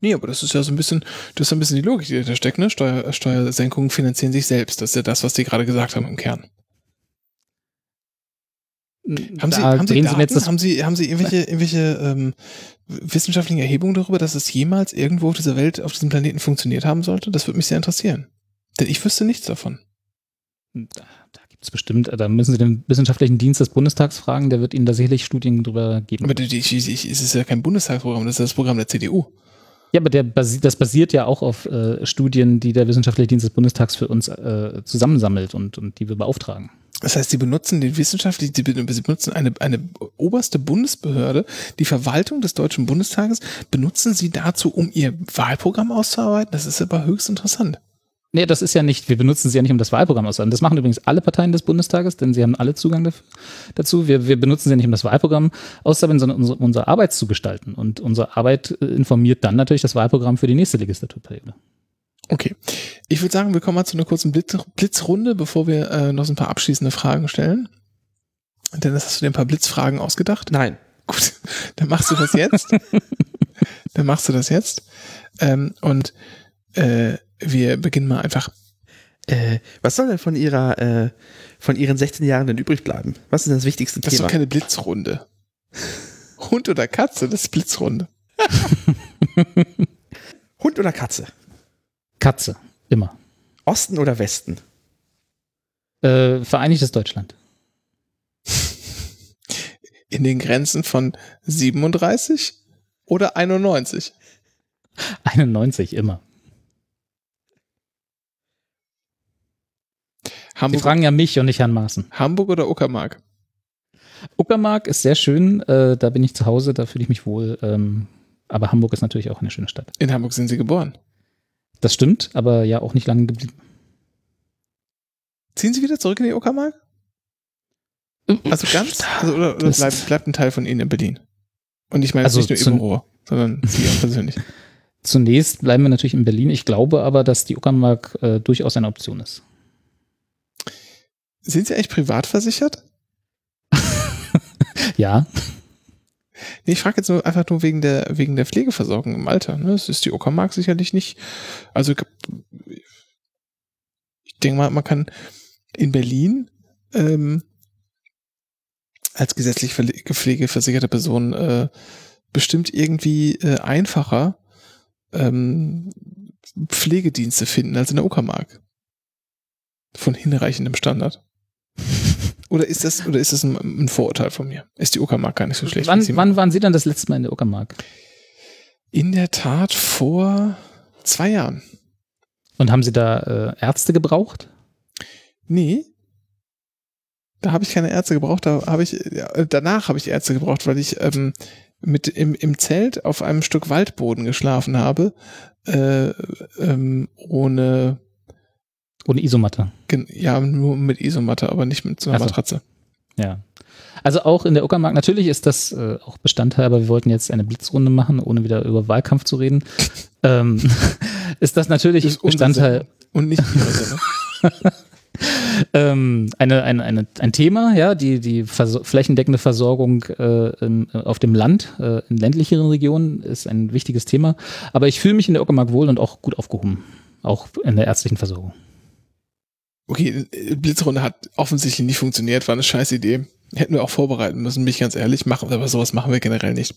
[SPEAKER 1] Nee, aber das ist ja so ein bisschen, das ist ein bisschen die Logik, die da steckt, ne? Steuer, Steuersenkungen finanzieren sich selbst. Das ist ja das, was die gerade gesagt haben im Kern. Haben Sie, haben Sie, Daten, Sie haben Sie, haben Sie irgendwelche, irgendwelche ähm, wissenschaftlichen Erhebungen darüber, dass es jemals irgendwo auf dieser Welt, auf diesem Planeten funktioniert haben sollte? Das würde mich sehr interessieren. Denn ich wüsste nichts davon.
[SPEAKER 3] Es bestimmt, da müssen Sie den wissenschaftlichen Dienst des Bundestags fragen, der wird Ihnen da sicherlich Studien drüber geben.
[SPEAKER 1] Aber die, ich, ich, es ist ja kein Bundestagsprogramm, das ist das Programm der CDU.
[SPEAKER 3] Ja, aber der, das basiert ja auch auf äh, Studien, die der wissenschaftliche Dienst des Bundestags für uns äh, zusammensammelt und, und die wir beauftragen.
[SPEAKER 1] Das heißt, sie benutzen den wissenschaftlichen, sie benutzen eine, eine oberste Bundesbehörde, die Verwaltung des Deutschen Bundestages, benutzen sie dazu, um ihr Wahlprogramm auszuarbeiten? Das ist aber höchst interessant.
[SPEAKER 3] Nee, das ist ja nicht, wir benutzen sie ja nicht, um das Wahlprogramm auszuarbeiten. Das machen übrigens alle Parteien des Bundestages, denn sie haben alle Zugang dazu. Wir, wir benutzen sie ja nicht, um das Wahlprogramm auszuarbeiten, sondern unsere, unsere Arbeit zu gestalten. Und unsere Arbeit äh, informiert dann natürlich das Wahlprogramm für die nächste Legislaturperiode.
[SPEAKER 1] Okay. Ich würde sagen, wir kommen mal zu einer kurzen Blitz Blitzrunde, bevor wir äh, noch so ein paar abschließende Fragen stellen. Dennis, hast du dir ein paar Blitzfragen ausgedacht?
[SPEAKER 2] Nein.
[SPEAKER 1] Gut, [LAUGHS] dann machst du das jetzt. [LAUGHS] dann machst du das jetzt. Ähm, und äh, wir beginnen mal einfach.
[SPEAKER 2] Äh, was soll denn von ihrer, äh, von ihren 16 Jahren denn übrig bleiben? Was ist denn das wichtigste
[SPEAKER 1] das
[SPEAKER 2] Thema?
[SPEAKER 1] Das ist doch keine Blitzrunde. [LAUGHS] Hund oder Katze, das ist Blitzrunde. [LAUGHS]
[SPEAKER 2] Hund oder Katze?
[SPEAKER 3] Katze, immer.
[SPEAKER 2] Osten oder Westen?
[SPEAKER 3] Äh, Vereinigtes Deutschland.
[SPEAKER 1] In den Grenzen von 37 oder 91?
[SPEAKER 3] 91 immer. Hamburg, Sie fragen ja mich und nicht Herrn Maaßen.
[SPEAKER 1] Hamburg oder Uckermark?
[SPEAKER 3] Uckermark ist sehr schön, äh, da bin ich zu Hause, da fühle ich mich wohl. Ähm, aber Hamburg ist natürlich auch eine schöne Stadt.
[SPEAKER 1] In Hamburg sind Sie geboren?
[SPEAKER 3] Das stimmt, aber ja auch nicht lange geblieben.
[SPEAKER 1] Ziehen Sie wieder zurück in die Uckermark? Also ganz? Also, oder, oder bleibt, bleibt ein Teil von Ihnen in Berlin? Und ich meine also nicht nur Büro, sondern Sie auch persönlich. [LAUGHS]
[SPEAKER 3] Zunächst bleiben wir natürlich in Berlin. Ich glaube aber, dass die Uckermark äh, durchaus eine Option ist.
[SPEAKER 1] Sind Sie eigentlich privat versichert? [LAUGHS]
[SPEAKER 3] ja.
[SPEAKER 1] Nee, ich frage jetzt nur einfach nur wegen der, wegen der Pflegeversorgung im Alter. Ne? Das ist die Uckermark sicherlich nicht. Also ich denke mal, man kann in Berlin ähm, als gesetzlich pflegeversicherte Person äh, bestimmt irgendwie äh, einfacher ähm, Pflegedienste finden als in der Uckermark. Von hinreichendem Standard. Oder ist das, oder ist das ein, ein Vorurteil von mir? Ist die Uckermark gar nicht so schlecht?
[SPEAKER 3] Wann, wann waren Sie dann das letzte Mal in der Uckermark?
[SPEAKER 1] In der Tat vor zwei Jahren.
[SPEAKER 3] Und haben Sie da äh, Ärzte gebraucht?
[SPEAKER 1] Nee. Da habe ich keine Ärzte gebraucht. Da habe ich danach habe ich Ärzte gebraucht, weil ich ähm, mit im, im Zelt auf einem Stück Waldboden geschlafen habe, äh, ähm, ohne
[SPEAKER 3] ohne Isomatte.
[SPEAKER 1] Ja, nur mit Isomatte, aber nicht mit so einer also, Matratze.
[SPEAKER 3] Ja. Also auch in der Uckermark, natürlich ist das äh, auch Bestandteil, aber wir wollten jetzt eine Blitzrunde machen, ohne wieder über Wahlkampf zu reden. [LAUGHS] ähm, [LAUGHS] ist das natürlich ist Bestandteil.
[SPEAKER 1] Und nicht [LAUGHS]
[SPEAKER 3] ähm, eine, eine, eine, ein Thema, ja, die, die flächendeckende Versorgung äh, im, auf dem Land, äh, in ländlicheren Regionen ist ein wichtiges Thema. Aber ich fühle mich in der Uckermark wohl und auch gut aufgehoben, auch in der ärztlichen Versorgung.
[SPEAKER 1] Okay, Blitzrunde hat offensichtlich nicht funktioniert, war eine scheiß Idee. Hätten wir auch vorbereiten müssen, bin ich ganz ehrlich, machen, aber sowas machen wir generell nicht.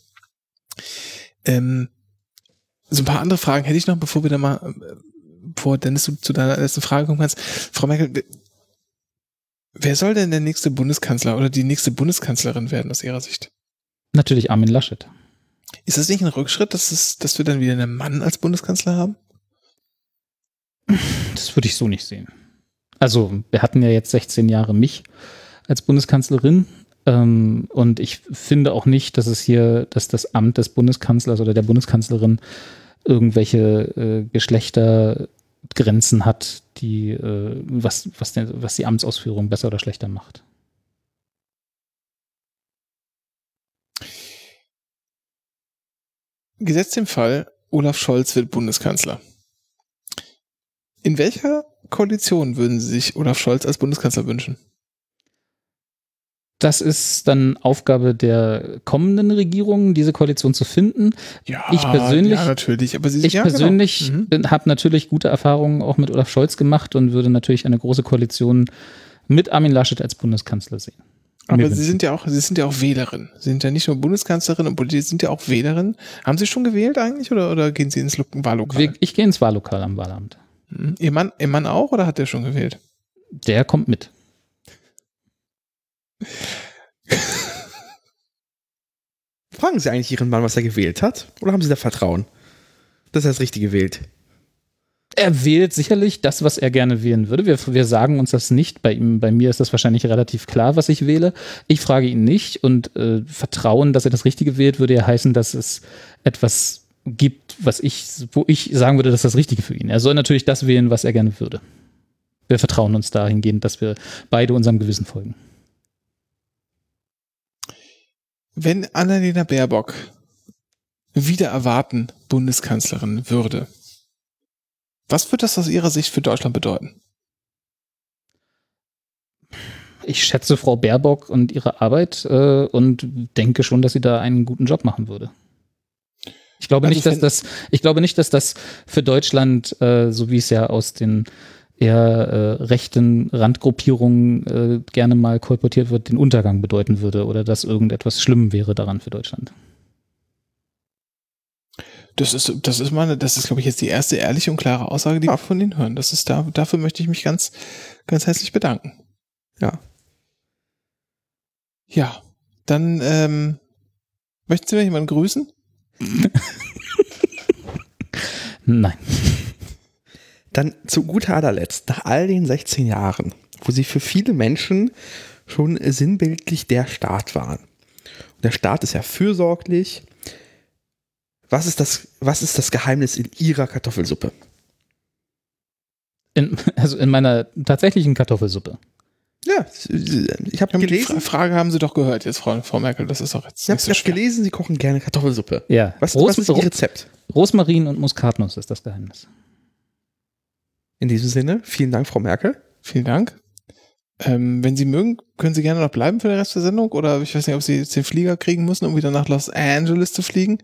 [SPEAKER 1] Ähm, so ein paar andere Fragen hätte ich noch, bevor wir da mal, äh, bevor Dennis du zu deiner letzten Frage kommen kannst. Frau Merkel, wer soll denn der nächste Bundeskanzler oder die nächste Bundeskanzlerin werden aus Ihrer Sicht?
[SPEAKER 3] Natürlich Armin Laschet.
[SPEAKER 1] Ist das nicht ein Rückschritt, dass, es, dass wir dann wieder einen Mann als Bundeskanzler haben?
[SPEAKER 3] Das würde ich so nicht sehen also wir hatten ja jetzt 16 Jahre mich als Bundeskanzlerin. Ähm, und ich finde auch nicht, dass es hier, dass das Amt des Bundeskanzlers oder der Bundeskanzlerin irgendwelche äh, Geschlechter Grenzen hat, die, äh, was, was, den, was die Amtsausführung besser oder schlechter macht.
[SPEAKER 1] Gesetzt im Fall, Olaf Scholz wird Bundeskanzler. In welcher Koalition würden Sie sich Olaf Scholz als Bundeskanzler wünschen?
[SPEAKER 3] Das ist dann Aufgabe der kommenden Regierung, diese Koalition zu finden.
[SPEAKER 1] Ja,
[SPEAKER 3] ich persönlich,
[SPEAKER 1] ja, natürlich. Aber Sie,
[SPEAKER 3] ich
[SPEAKER 1] ja,
[SPEAKER 3] persönlich
[SPEAKER 1] genau. mhm.
[SPEAKER 3] habe natürlich gute Erfahrungen auch mit Olaf Scholz gemacht und würde natürlich eine große Koalition mit Armin Laschet als Bundeskanzler sehen.
[SPEAKER 1] Aber Sie sind ja auch, Sie sind ja auch Wählerin. Sie sind ja nicht nur Bundeskanzlerin, und Sie sind ja auch Wählerin. Haben Sie schon gewählt eigentlich oder, oder gehen Sie ins Wahllokal?
[SPEAKER 3] Ich gehe ins Wahllokal am Wahlamt.
[SPEAKER 1] Mhm. Ihr Mann, Ihr Mann auch oder hat der schon gewählt?
[SPEAKER 3] Der kommt mit. [LAUGHS]
[SPEAKER 2] Fragen Sie eigentlich Ihren Mann, was er gewählt hat? Oder haben Sie da Vertrauen, dass er das Richtige wählt?
[SPEAKER 3] Er wählt sicherlich das, was er gerne wählen würde. Wir, wir sagen uns das nicht. Bei ihm, bei mir ist das wahrscheinlich relativ klar, was ich wähle. Ich frage ihn nicht und äh, Vertrauen, dass er das Richtige wählt, würde ja heißen, dass es etwas gibt, was ich, wo ich sagen würde, das ist das Richtige für ihn. Er soll natürlich das wählen, was er gerne würde. Wir vertrauen uns dahingehend, dass wir beide unserem Gewissen folgen.
[SPEAKER 1] Wenn Annalena Baerbock wieder erwarten Bundeskanzlerin würde, was wird das aus Ihrer Sicht für Deutschland bedeuten?
[SPEAKER 3] Ich schätze Frau Baerbock und ihre Arbeit äh, und denke schon, dass sie da einen guten Job machen würde. Ich glaube also nicht, dass das, ich glaube nicht, dass das für Deutschland, äh, so wie es ja aus den eher äh, rechten Randgruppierungen äh, gerne mal kolportiert wird, den Untergang bedeuten würde oder dass irgendetwas schlimm wäre daran für Deutschland.
[SPEAKER 1] Das ist, das ist meine, das ist, glaube ich, jetzt die erste ehrliche und klare Aussage, die wir von Ihnen hören. Das ist da, dafür möchte ich mich ganz, ganz herzlich bedanken. Ja. Ja. Dann, ähm, möchten Sie mir jemanden grüßen? [LAUGHS]
[SPEAKER 3] Nein.
[SPEAKER 2] Dann zu guter allerletzt, nach all den 16 Jahren, wo sie für viele Menschen schon sinnbildlich der Staat waren. Und der Staat ist ja fürsorglich. Was ist das, was ist das Geheimnis in ihrer Kartoffelsuppe?
[SPEAKER 3] In, also in meiner tatsächlichen Kartoffelsuppe.
[SPEAKER 2] Ja, ich habe gelesen.
[SPEAKER 1] Die Frage haben Sie doch gehört jetzt, Frau, Frau Merkel. Das ist doch jetzt.
[SPEAKER 2] Ich habe so gelesen, Sie kochen gerne Kartoffelsuppe.
[SPEAKER 3] Ja.
[SPEAKER 2] Was, was ist Ihr Rezept?
[SPEAKER 3] Rosmarin und Muskatnuss ist das Geheimnis.
[SPEAKER 2] In diesem Sinne, vielen Dank, Frau Merkel.
[SPEAKER 1] Vielen Dank. Ähm, wenn Sie mögen, können Sie gerne noch bleiben für den Rest der Sendung oder ich weiß nicht, ob Sie jetzt den Flieger kriegen müssen, um wieder nach Los Angeles zu fliegen.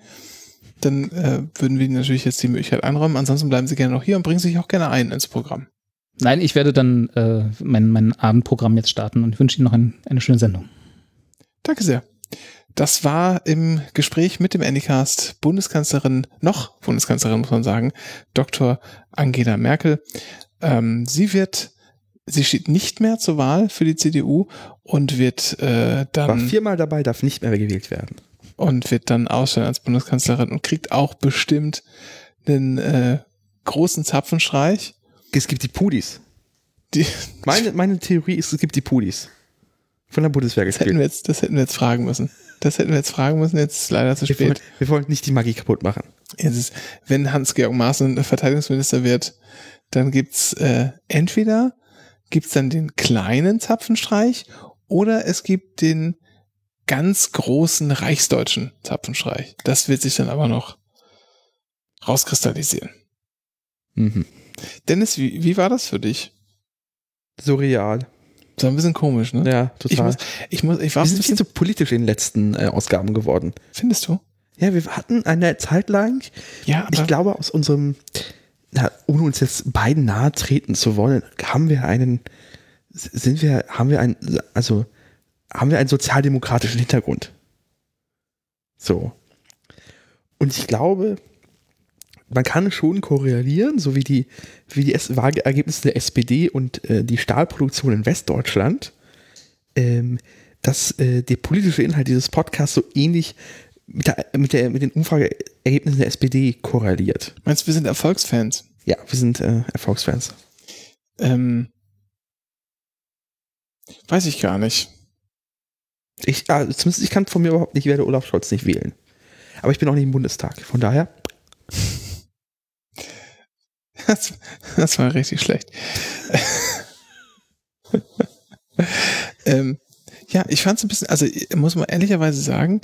[SPEAKER 1] Dann äh, würden wir Ihnen natürlich jetzt die Möglichkeit einräumen. Ansonsten bleiben Sie gerne noch hier und bringen sich auch gerne ein ins Programm.
[SPEAKER 3] Nein, ich werde dann äh, mein, mein Abendprogramm jetzt starten und wünsche Ihnen noch ein, eine schöne Sendung.
[SPEAKER 1] Danke sehr. Das war im Gespräch mit dem Anycast Bundeskanzlerin, noch Bundeskanzlerin muss man sagen, Dr. Angela Merkel. Ähm, sie wird, sie steht nicht mehr zur Wahl für die CDU und wird äh, dann.
[SPEAKER 2] War viermal dabei, darf nicht mehr gewählt werden.
[SPEAKER 1] Und wird dann ausstellen als Bundeskanzlerin und kriegt auch bestimmt einen äh, großen Zapfenstreich.
[SPEAKER 2] Es gibt die Pudis. Die meine, meine Theorie ist, es gibt die Pudis. Von der Bundeswehr
[SPEAKER 1] gespielt. Das hätten wir jetzt, das hätten wir jetzt fragen müssen. Das hätten wir jetzt fragen müssen, jetzt ist leider zu
[SPEAKER 2] wir
[SPEAKER 1] spät.
[SPEAKER 2] Wollen, wir wollen nicht die Magie kaputt machen.
[SPEAKER 1] Jetzt ist, wenn Hans-Georg Maaßen Verteidigungsminister wird, dann gibt's äh, entweder gibt's dann den kleinen Zapfenstreich oder es gibt den ganz großen reichsdeutschen Zapfenstreich. Das wird sich dann aber noch rauskristallisieren. Mhm. Dennis, wie, wie war das für dich?
[SPEAKER 2] Surreal.
[SPEAKER 1] War ein bisschen komisch, ne?
[SPEAKER 2] Ja, total.
[SPEAKER 1] Ich muss, ich muss, ich war
[SPEAKER 2] wir sind viel zu politisch in den letzten äh, Ausgaben geworden.
[SPEAKER 1] Findest du?
[SPEAKER 2] Ja, wir hatten eine Zeit lang,
[SPEAKER 1] ja,
[SPEAKER 2] ich glaube, aus unserem, na, ohne uns jetzt beiden nahe treten zu wollen, haben wir einen, sind wir, haben wir einen, also, haben wir einen sozialdemokratischen Hintergrund. So. Und ich glaube, man kann schon korrelieren, so wie die, wie die Wahlergebnisse der SPD und äh, die Stahlproduktion in Westdeutschland, ähm, dass äh, der politische Inhalt dieses Podcasts so ähnlich mit, der, mit, der, mit den Umfrageergebnissen der SPD korreliert.
[SPEAKER 1] Meinst du, wir sind Erfolgsfans?
[SPEAKER 2] Ja, wir sind äh, Erfolgsfans.
[SPEAKER 1] Ähm, weiß ich gar nicht.
[SPEAKER 2] Ich, also zumindest ich kann von mir überhaupt nicht, ich werde Olaf Scholz nicht wählen. Aber ich bin auch nicht im Bundestag. Von daher.
[SPEAKER 1] Das, das war richtig schlecht. ähm, ja, ich fand es ein bisschen, also muss man ehrlicherweise sagen,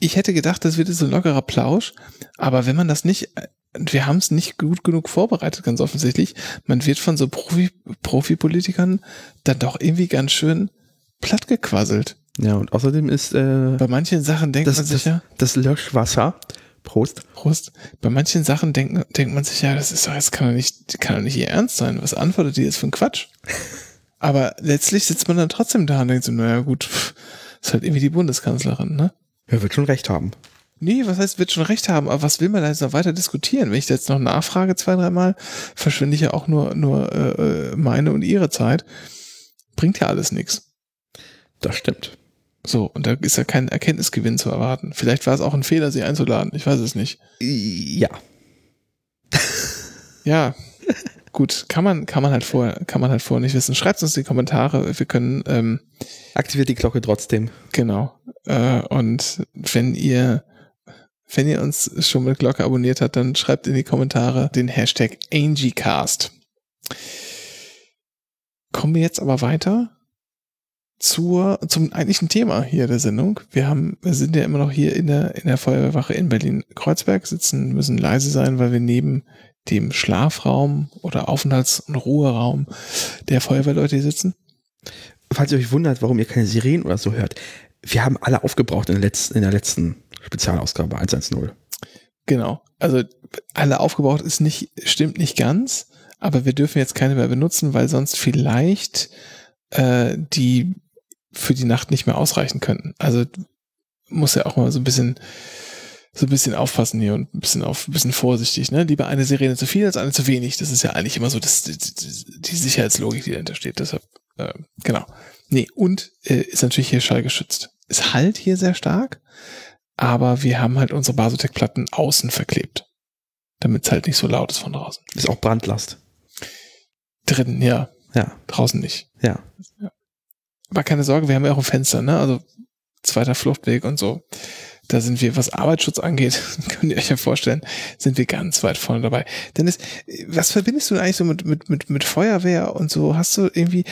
[SPEAKER 1] ich hätte gedacht, das wird so ein lockerer Plausch, aber wenn man das nicht, wir haben es nicht gut genug vorbereitet, ganz offensichtlich, man wird von so Profi, Profi-Politikern dann doch irgendwie ganz schön plattgequasselt.
[SPEAKER 2] Ja, und außerdem ist äh,
[SPEAKER 1] bei manchen Sachen denkt
[SPEAKER 2] das,
[SPEAKER 1] man sich
[SPEAKER 2] das,
[SPEAKER 1] ja,
[SPEAKER 2] das Löschwasser, Prost,
[SPEAKER 1] Prost, bei manchen Sachen denkt, denkt man sich ja, das ist doch, das kann doch nicht, kann doch nicht ihr Ernst sein. Was antwortet die jetzt für ein Quatsch? [LAUGHS] Aber letztlich sitzt man dann trotzdem da und denkt so, naja gut, pff, ist halt irgendwie die Bundeskanzlerin, ne?
[SPEAKER 2] er wird schon recht haben.
[SPEAKER 1] Nee, was heißt, wird schon recht haben, aber was will man da jetzt noch weiter diskutieren? Wenn ich da jetzt noch nachfrage zwei, dreimal, verschwinde ich ja auch nur, nur äh, meine und ihre Zeit. Bringt ja alles nichts.
[SPEAKER 2] Das stimmt.
[SPEAKER 1] So, und da ist ja kein Erkenntnisgewinn zu erwarten. Vielleicht war es auch ein Fehler, sie einzuladen. Ich weiß es nicht.
[SPEAKER 2] Ja.
[SPEAKER 1] Ja, gut, kann man, kann man halt vorher, kann man halt vorher nicht wissen. Schreibt uns in die Kommentare. Wir können, ähm,
[SPEAKER 2] Aktiviert die Glocke trotzdem.
[SPEAKER 1] genau. Äh, und wenn ihr, wenn ihr uns schon mit Glocke abonniert habt, dann schreibt in die Kommentare den Hashtag AngieCast. Kommen wir jetzt aber weiter zur, zum eigentlichen Thema hier der Sendung. Wir haben, wir sind ja immer noch hier in der, in der Feuerwehrwache in Berlin-Kreuzberg, sitzen, müssen leise sein, weil wir neben dem Schlafraum oder Aufenthalts- und Ruheraum der Feuerwehrleute hier sitzen.
[SPEAKER 2] Falls ihr euch wundert, warum ihr keine Sirenen oder so hört, wir haben alle aufgebraucht in der letzten, in der letzten Spezialausgabe 110.
[SPEAKER 1] Genau. Also alle aufgebraucht ist nicht, stimmt nicht ganz, aber wir dürfen jetzt keine mehr benutzen, weil sonst vielleicht äh, die für die Nacht nicht mehr ausreichen könnten. Also muss ja auch mal so ein bisschen so ein bisschen aufpassen hier und ein bisschen auf ein bisschen vorsichtig, ne? Lieber eine Sirene zu viel als eine zu wenig. Das ist ja eigentlich immer so das, die, die Sicherheitslogik, die dahinter steht. Deshalb, äh, genau. Nee, und äh, ist natürlich hier schallgeschützt. Es halt hier sehr stark, aber wir haben halt unsere Basotec-Platten außen verklebt. Damit es halt nicht so laut ist von draußen.
[SPEAKER 2] Ist auch Brandlast.
[SPEAKER 1] Drinnen, ja.
[SPEAKER 2] Ja,
[SPEAKER 1] Draußen nicht.
[SPEAKER 2] ja.
[SPEAKER 1] Aber keine Sorge, wir haben ja auch ein Fenster, ne? Also zweiter Fluchtweg und so. Da sind wir, was Arbeitsschutz angeht, [LAUGHS] könnt ihr euch ja vorstellen, sind wir ganz weit vorne dabei. Dennis, was verbindest du eigentlich so mit, mit, mit, mit Feuerwehr und so? Hast du irgendwie,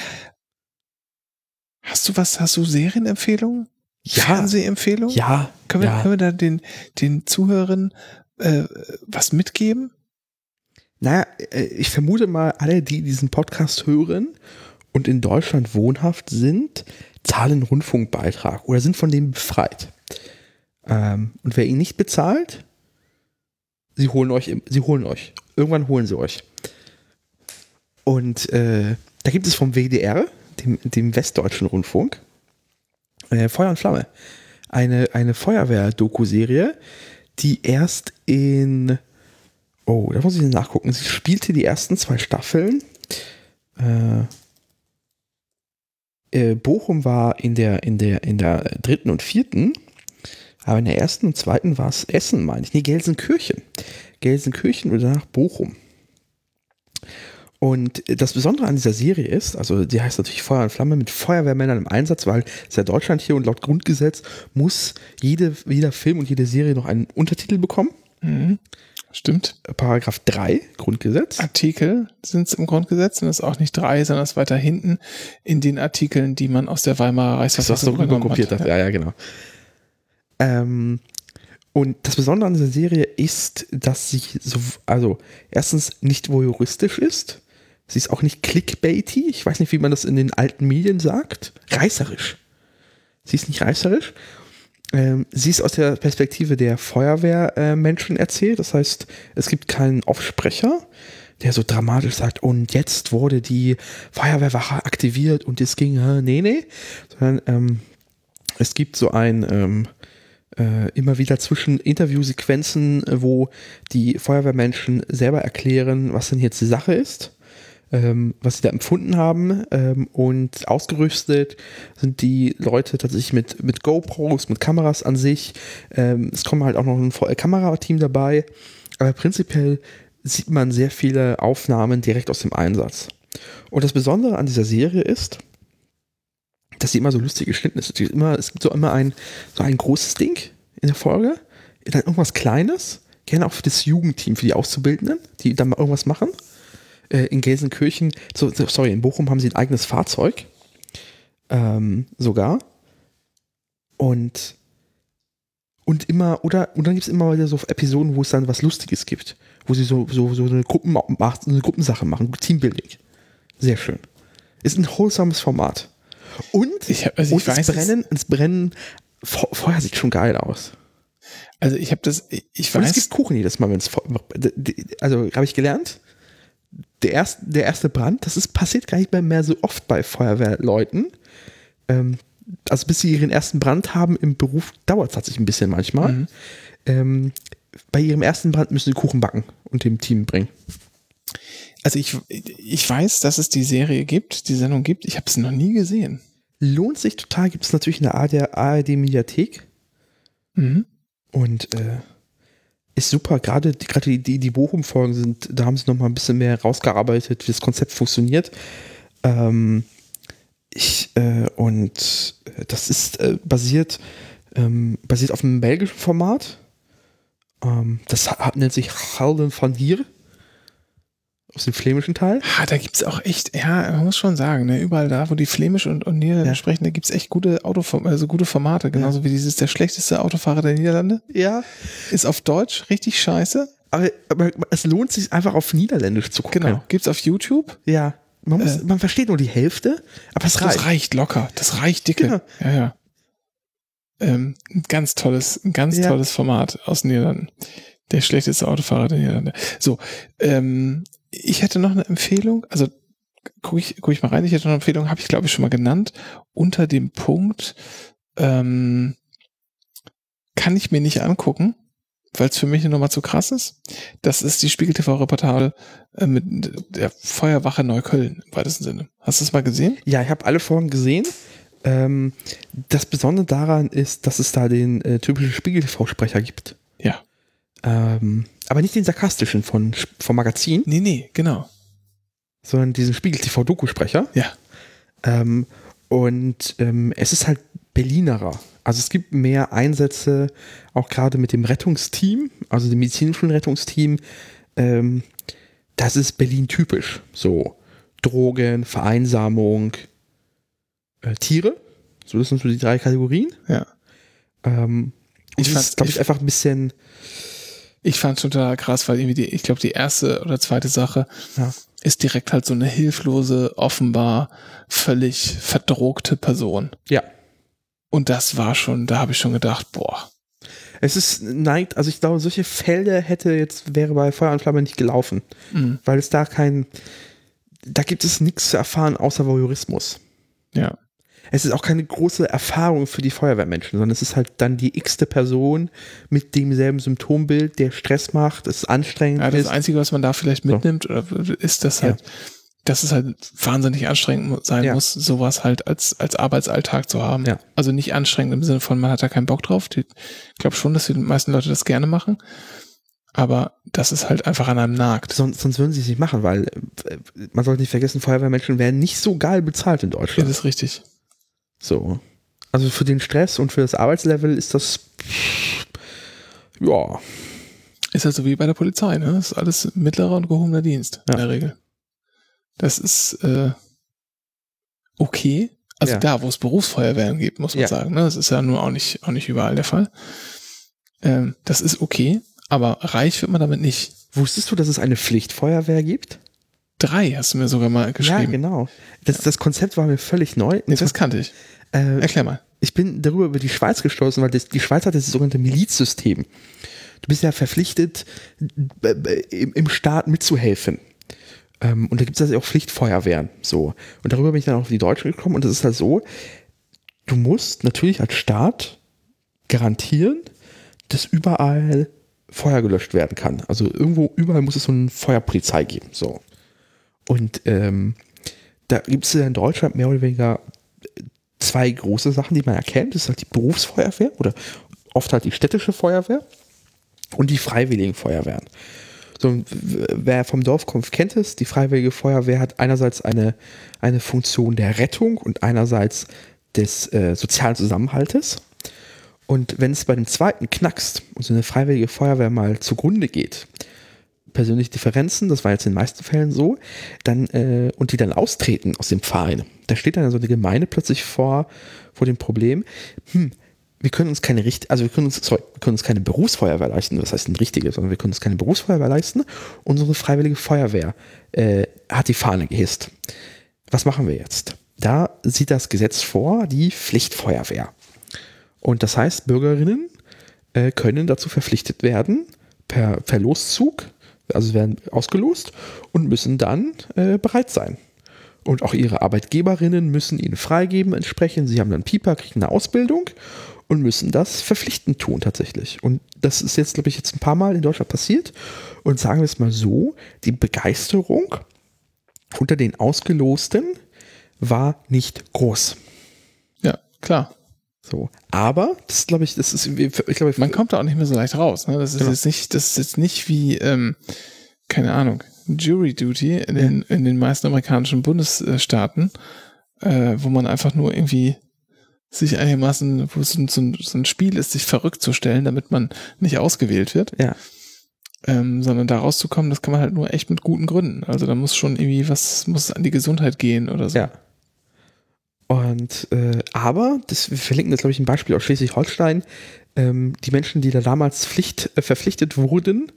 [SPEAKER 1] hast du was, hast du Serienempfehlungen?
[SPEAKER 2] Ja.
[SPEAKER 1] Fernsehempfehlungen?
[SPEAKER 2] Ja,
[SPEAKER 1] Können wir,
[SPEAKER 2] ja.
[SPEAKER 1] können wir da den, den Zuhörern äh, was mitgeben?
[SPEAKER 2] Naja, äh, ich vermute mal, alle, die diesen Podcast hören und in Deutschland wohnhaft sind, zahlen Rundfunkbeitrag oder sind von dem befreit. Ähm, und wer ihn nicht bezahlt, sie holen euch, sie holen euch. Irgendwann holen sie euch. Und äh, da gibt es vom WDR, dem, dem Westdeutschen Rundfunk, äh, Feuer und Flamme. Eine, eine Feuerwehr-Doku-Serie, die erst in Oh, da muss ich nachgucken. Sie spielte die ersten zwei Staffeln. Äh, äh, Bochum war in der, in, der, in der dritten und vierten, aber in der ersten und zweiten war es Essen, meine ich. Nee, Gelsenkirchen. Gelsenkirchen und danach Bochum. Und das Besondere an dieser Serie ist, also die heißt natürlich Feuer und Flamme mit Feuerwehrmännern im Einsatz, weil es ja Deutschland hier und laut Grundgesetz muss jede, jeder Film und jede Serie noch einen Untertitel bekommen.
[SPEAKER 1] Mhm. Stimmt.
[SPEAKER 2] Paragraph 3 Grundgesetz.
[SPEAKER 1] Artikel sind es im Grundgesetz und das ist auch nicht drei, sondern es ist weiter hinten in den Artikeln, die man aus der Weimarer
[SPEAKER 2] Das,
[SPEAKER 1] Reichsverfassung übernommen
[SPEAKER 2] kopiert
[SPEAKER 1] hat.
[SPEAKER 2] hast. Ja, ja, genau. Ähm, und das Besondere an dieser Serie ist, dass sie so, also erstens nicht voyeuristisch ist. Sie ist auch nicht clickbaity. Ich weiß nicht, wie man das in den alten Medien sagt. Reißerisch. Sie ist nicht reißerisch. Ähm, sie ist aus der Perspektive der Feuerwehrmenschen äh, erzählt. Das heißt, es gibt keinen Aufsprecher, der so dramatisch sagt, und jetzt wurde die Feuerwehrwache aktiviert und es ging, äh, nee, nee. Sondern ähm, es gibt so ein ähm, äh, immer wieder zwischen Interviewsequenzen, äh, wo die Feuerwehrmenschen selber erklären, was denn jetzt die Sache ist ähm, was sie da empfunden haben. Ähm, und ausgerüstet sind die Leute tatsächlich mit, mit GoPros, mit Kameras an sich. Ähm, es kommt halt auch noch ein Vo- äh, Kamerateam dabei. Aber prinzipiell sieht man sehr viele Aufnahmen direkt aus dem Einsatz. Und das Besondere an dieser Serie ist, dass sie immer so lustig geschnitten ist. Die ist Immer, es gibt so immer ein, so ein großes Ding in der Folge, dann irgendwas Kleines, gerne auch für das Jugendteam, für die Auszubildenden, die dann mal irgendwas machen. Äh, in Gelsenkirchen, so, so, sorry, in Bochum haben sie ein eigenes Fahrzeug. Ähm, sogar. Und und immer, oder, und dann gibt es immer wieder so Episoden, wo es dann was Lustiges gibt. Wo sie so, so, so eine, Gruppen, eine Gruppensache machen, Teambuilding. Sehr schön. Ist ein wholesomes Format. Und,
[SPEAKER 1] ich hab, also
[SPEAKER 2] und
[SPEAKER 1] ich weiß,
[SPEAKER 2] das Brennen, das Brennen, Feuer sieht schon geil aus.
[SPEAKER 1] Also ich habe das, ich weiß.
[SPEAKER 2] Und es gibt Kuchen jedes Mal, wenn es also habe ich gelernt, der erste, der erste Brand, das ist passiert gar nicht mehr so oft bei Feuerwehrleuten. Ähm, also bis sie ihren ersten Brand haben im Beruf, dauert es tatsächlich ein bisschen manchmal. Mhm. Ähm, bei ihrem ersten Brand müssen sie Kuchen backen und dem Team bringen.
[SPEAKER 1] Also ich, ich weiß, dass es die Serie gibt, die Sendung gibt. Ich habe es noch nie gesehen.
[SPEAKER 2] Lohnt sich total, gibt es natürlich in der ARD-Mediathek. Mhm. Und äh, ist super, gerade die, gerade die, die Bochum-Folgen sind, da haben sie noch mal ein bisschen mehr rausgearbeitet, wie das Konzept funktioniert. Ähm, ich, äh, und äh, das ist äh, basiert, ähm, basiert auf einem belgischen Format. Ähm, das hat, nennt sich Halden van Hier. Aus dem flämischen Teil.
[SPEAKER 1] Ah, da gibt es auch echt, ja, man muss schon sagen, ne, überall da, wo die flämisch und, und Niederlande ja. sprechen, da gibt es echt gute Autoform also gute Formate, genauso ja. wie dieses der schlechteste Autofahrer der Niederlande.
[SPEAKER 2] Ja.
[SPEAKER 1] Ist auf Deutsch richtig scheiße.
[SPEAKER 2] Aber, aber es lohnt sich einfach auf Niederländisch zu gucken. Genau.
[SPEAKER 1] Gibt's auf YouTube?
[SPEAKER 2] Ja. Man, muss, äh, man versteht nur die Hälfte, aber es reicht.
[SPEAKER 1] Das reicht locker. Das reicht dicke. Genau. Ja, ja. Ähm, ein ganz tolles, ein ganz ja. tolles Format aus den Niederlanden. Der schlechteste Autofahrer der Niederlande. So, ähm, ich hätte noch eine Empfehlung, also gucke ich, guck ich mal rein, ich hätte noch eine Empfehlung, habe ich glaube ich schon mal genannt, unter dem Punkt, ähm, kann ich mir nicht angucken, weil es für mich nochmal zu krass ist. Das ist die Spiegel TV-Reportage äh, mit der Feuerwache Neukölln im weitesten Sinne. Hast du es mal gesehen?
[SPEAKER 2] Ja, ich habe alle Folgen gesehen. Ähm, das Besondere daran ist, dass es da den äh, typischen Spiegel TV-Sprecher gibt.
[SPEAKER 1] Ja.
[SPEAKER 2] Ähm, aber nicht den sarkastischen von, vom Magazin.
[SPEAKER 1] Nee, nee, genau.
[SPEAKER 2] Sondern diesen Spiegel TV-Doku-Sprecher.
[SPEAKER 1] Ja.
[SPEAKER 2] Ähm, und ähm, es ist halt Berlinerer. Also es gibt mehr Einsätze, auch gerade mit dem Rettungsteam, also dem medizinischen Rettungsteam. Ähm, das ist Berlin typisch. So Drogen, Vereinsamung, äh, Tiere. So, das sind so die drei Kategorien.
[SPEAKER 1] Ja.
[SPEAKER 2] Ähm, ich fand, glaube ich, einfach ein bisschen.
[SPEAKER 1] Ich fand es total krass, weil irgendwie die, ich glaube, die erste oder zweite Sache ja. ist direkt halt so eine hilflose, offenbar völlig verdrogte Person.
[SPEAKER 2] Ja.
[SPEAKER 1] Und das war schon, da habe ich schon gedacht, boah.
[SPEAKER 2] Es ist neigt, also ich glaube, solche Felder hätte jetzt, wäre bei Feuer und Flamme nicht gelaufen. Mhm. Weil es da kein, da gibt es nichts zu erfahren außer Voyeurismus.
[SPEAKER 1] Ja.
[SPEAKER 2] Es ist auch keine große Erfahrung für die Feuerwehrmenschen, sondern es ist halt dann die x-te Person mit demselben Symptombild, der Stress macht, es anstrengend
[SPEAKER 1] ja, das ist. Das Einzige, was man da vielleicht mitnimmt, so. ist das halt, ja dass es halt wahnsinnig anstrengend sein ja. muss, sowas halt als, als Arbeitsalltag zu haben.
[SPEAKER 2] Ja.
[SPEAKER 1] Also nicht anstrengend im Sinne von, man hat da keinen Bock drauf. Ich glaube schon, dass die meisten Leute das gerne machen. Aber das ist halt einfach an einem nagt.
[SPEAKER 2] Sonst, sonst würden sie es nicht machen, weil äh, man sollte nicht vergessen, Feuerwehrmenschen werden nicht so geil bezahlt in Deutschland.
[SPEAKER 1] Das ist richtig.
[SPEAKER 2] So. Also für den Stress und für das Arbeitslevel ist das ja.
[SPEAKER 1] Ist ja so wie bei der Polizei, ne? Das ist alles mittlerer und gehobener Dienst ja. in der Regel. Das ist äh, okay. Also ja. da, wo es Berufsfeuerwehren gibt, muss man ja. sagen. Ne? Das ist ja nur auch nicht, auch nicht überall der Fall. Ähm, das ist okay, aber reich wird man damit nicht.
[SPEAKER 2] Wusstest du, dass es eine Pflichtfeuerwehr gibt?
[SPEAKER 1] Drei hast du mir sogar mal geschrieben. Ja,
[SPEAKER 2] genau. Das, das Konzept war mir völlig neu.
[SPEAKER 1] Das, das kannte ich. Äh, Erklär mal.
[SPEAKER 2] Ich bin darüber über die Schweiz gestoßen, weil das, die Schweiz hat das sogenannte Milizsystem. Du bist ja verpflichtet, im Staat mitzuhelfen. Ähm, und da gibt es also auch Pflichtfeuerwehren. So. Und darüber bin ich dann auch auf die Deutsche gekommen. Und das ist halt so, du musst natürlich als Staat garantieren, dass überall Feuer gelöscht werden kann. Also irgendwo, überall muss es so eine Feuerpolizei geben. So. Und ähm, da gibt es in Deutschland mehr oder weniger zwei große Sachen, die man erkennt. Das ist halt die Berufsfeuerwehr oder oft halt die städtische Feuerwehr und die freiwilligen Feuerwehren. So, wer vom Dorf kommt, kennt es. Die Freiwillige Feuerwehr hat einerseits eine, eine Funktion der Rettung und einerseits des äh, sozialen Zusammenhaltes. Und wenn es bei dem zweiten knackst und so eine Freiwillige Feuerwehr mal zugrunde geht, persönliche Differenzen, das war jetzt in den meisten Fällen so, dann, äh, und die dann austreten aus dem Verein, da steht dann so eine Gemeinde plötzlich vor, vor dem Problem, hm, wir können uns keine richt also wir können uns, sorry, wir können uns keine Berufsfeuerwehr leisten, das heißt ein richtige, sondern wir können uns keine Berufsfeuerwehr leisten. Unsere freiwillige Feuerwehr äh, hat die Fahne gehisst. Was machen wir jetzt? Da sieht das Gesetz vor, die Pflichtfeuerwehr. Und das heißt, Bürgerinnen äh, können dazu verpflichtet werden, per, per Loszug, also werden ausgelost und müssen dann äh, bereit sein. Und auch ihre Arbeitgeberinnen müssen ihnen freigeben entsprechend. Sie haben dann Pieper, kriegen eine Ausbildung und müssen das verpflichtend tun tatsächlich. Und das ist jetzt, glaube ich, jetzt ein paar Mal in Deutschland passiert. Und sagen wir es mal so, die Begeisterung unter den Ausgelosten war nicht groß.
[SPEAKER 1] Ja, klar.
[SPEAKER 2] So, aber das glaube ich, das ist, ich glaube,
[SPEAKER 1] man kommt da auch nicht mehr so leicht raus. Ne? Das ist genau. jetzt nicht, das ist jetzt nicht wie, ähm, keine Ahnung, Jury Duty in den, in den meisten amerikanischen Bundesstaaten, äh, wo man einfach nur irgendwie sich einigermaßen, wo es so, so, so ein Spiel ist, sich verrückt zu stellen, damit man nicht ausgewählt wird.
[SPEAKER 2] Ja.
[SPEAKER 1] Ähm, sondern da rauszukommen, das kann man halt nur echt mit guten Gründen. Also da muss schon irgendwie was, muss an die Gesundheit gehen oder so.
[SPEAKER 2] Ja. Und äh, aber, das, wir verlinken das, glaube ich, ein Beispiel aus Schleswig-Holstein, ähm, die Menschen, die da damals Pflicht, äh, verpflichtet wurden,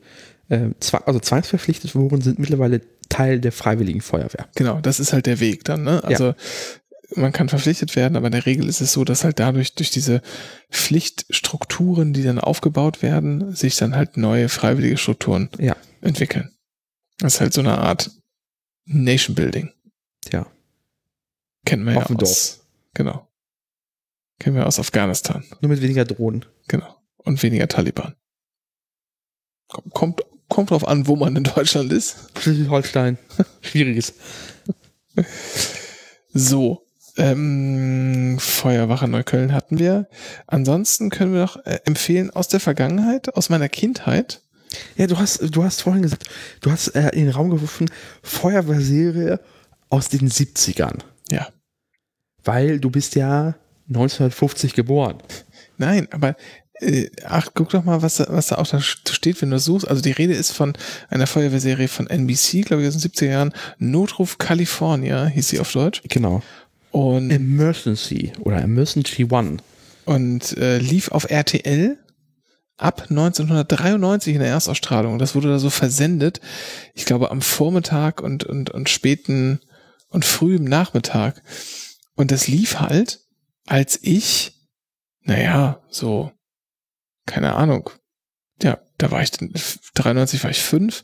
[SPEAKER 2] äh, zwar, also zwangsverpflichtet wurden, sind mittlerweile Teil der Freiwilligen Feuerwehr.
[SPEAKER 1] Genau, das ist halt der Weg dann, ne? Also ja man kann verpflichtet werden, aber in der Regel ist es so, dass halt dadurch, durch diese Pflichtstrukturen, die dann aufgebaut werden, sich dann halt neue freiwillige Strukturen
[SPEAKER 2] ja.
[SPEAKER 1] entwickeln. Das ist halt so eine Art Nation Building.
[SPEAKER 2] Ja.
[SPEAKER 1] Kennen wir ja aus. Genau. Kennen wir aus Afghanistan.
[SPEAKER 2] Nur mit weniger Drohnen.
[SPEAKER 1] Genau. Und weniger Taliban. Kommt, kommt drauf an, wo man in Deutschland ist.
[SPEAKER 2] Schleswig-Holstein. [LAUGHS] Schwieriges.
[SPEAKER 1] So, ähm, Feuerwache Neukölln hatten wir. Ansonsten können wir noch äh, empfehlen aus der Vergangenheit, aus meiner Kindheit.
[SPEAKER 2] Ja, du hast, du hast vorhin gesagt, du hast äh, in den Raum geworfen, Feuerwehrserie aus den 70ern.
[SPEAKER 1] Ja.
[SPEAKER 2] Weil du bist ja 1950 geboren.
[SPEAKER 1] Nein, aber äh, ach, guck doch mal, was, was da auch da steht, wenn du suchst. Also die Rede ist von einer Feuerwehrserie von NBC, glaube ich, aus den 70er Jahren. Notruf California hieß sie auf Deutsch.
[SPEAKER 2] Genau.
[SPEAKER 1] Und
[SPEAKER 2] Emergency oder Emergency One.
[SPEAKER 1] Und äh, lief auf RTL ab 1993 in der Erstausstrahlung. Das wurde da so versendet. Ich glaube am Vormittag und, und, und späten und frühem Nachmittag. Und das lief halt, als ich, naja, so, keine Ahnung. Ja, da war ich, 93 war ich fünf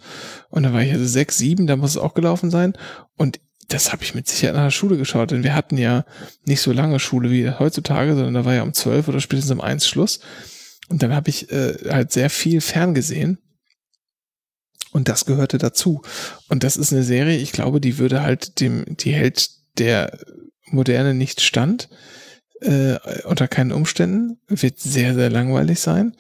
[SPEAKER 1] und da war ich also sechs, sieben, da muss es auch gelaufen sein. Und das habe ich mit Sicherheit nach der Schule geschaut, denn wir hatten ja nicht so lange Schule wie heutzutage, sondern da war ja um zwölf oder spätestens um eins Schluss. Und dann habe ich äh, halt sehr viel ferngesehen. Und das gehörte dazu. Und das ist eine Serie, ich glaube, die würde halt dem, die hält der Moderne nicht stand, äh, unter keinen Umständen, wird sehr, sehr langweilig sein.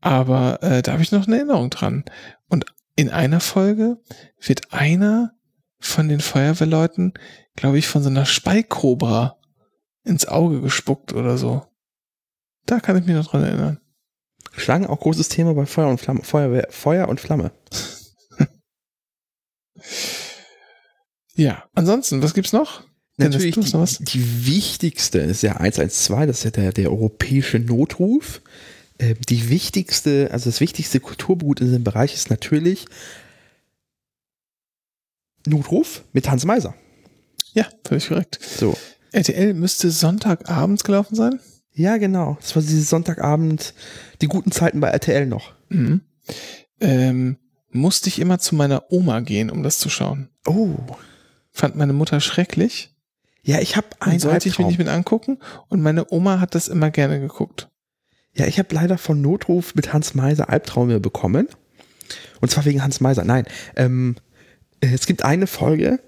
[SPEAKER 1] Aber äh, da habe ich noch eine Erinnerung dran. Und in einer Folge wird einer von den Feuerwehrleuten, glaube ich, von so einer Speikobra ins Auge gespuckt oder so. Da kann ich mich noch dran erinnern.
[SPEAKER 2] Schlangen auch großes Thema bei Feuer und Flamme. Feuerwehr, Feuer und Flamme.
[SPEAKER 1] Ja, ansonsten, was gibt's noch?
[SPEAKER 2] Natürlich die, noch die, wichtigste ist ja 112, das ist ja der, der europäische Notruf. Äh, die wichtigste, also das wichtigste Kulturgut in diesem Bereich ist natürlich Notruf mit Hans Meiser.
[SPEAKER 1] Ja, völlig korrekt.
[SPEAKER 2] So.
[SPEAKER 1] RTL müsste Sonntagabends gelaufen sein?
[SPEAKER 2] Ja, genau. Das war dieses Sonntagabend, die guten Zeiten bei RTL noch.
[SPEAKER 1] Mhm. Ähm, musste ich immer zu meiner Oma gehen, um das zu schauen.
[SPEAKER 2] Oh.
[SPEAKER 1] Fand meine Mutter schrecklich.
[SPEAKER 2] Ja, ich habe einen
[SPEAKER 1] sollte ich mir nicht mit angucken und meine Oma hat das immer gerne geguckt.
[SPEAKER 2] Ja, ich habe leider von Notruf mit Hans Meiser Albträume bekommen. Und zwar wegen Hans Meiser. Nein, ähm, äh, es gibt eine Folge,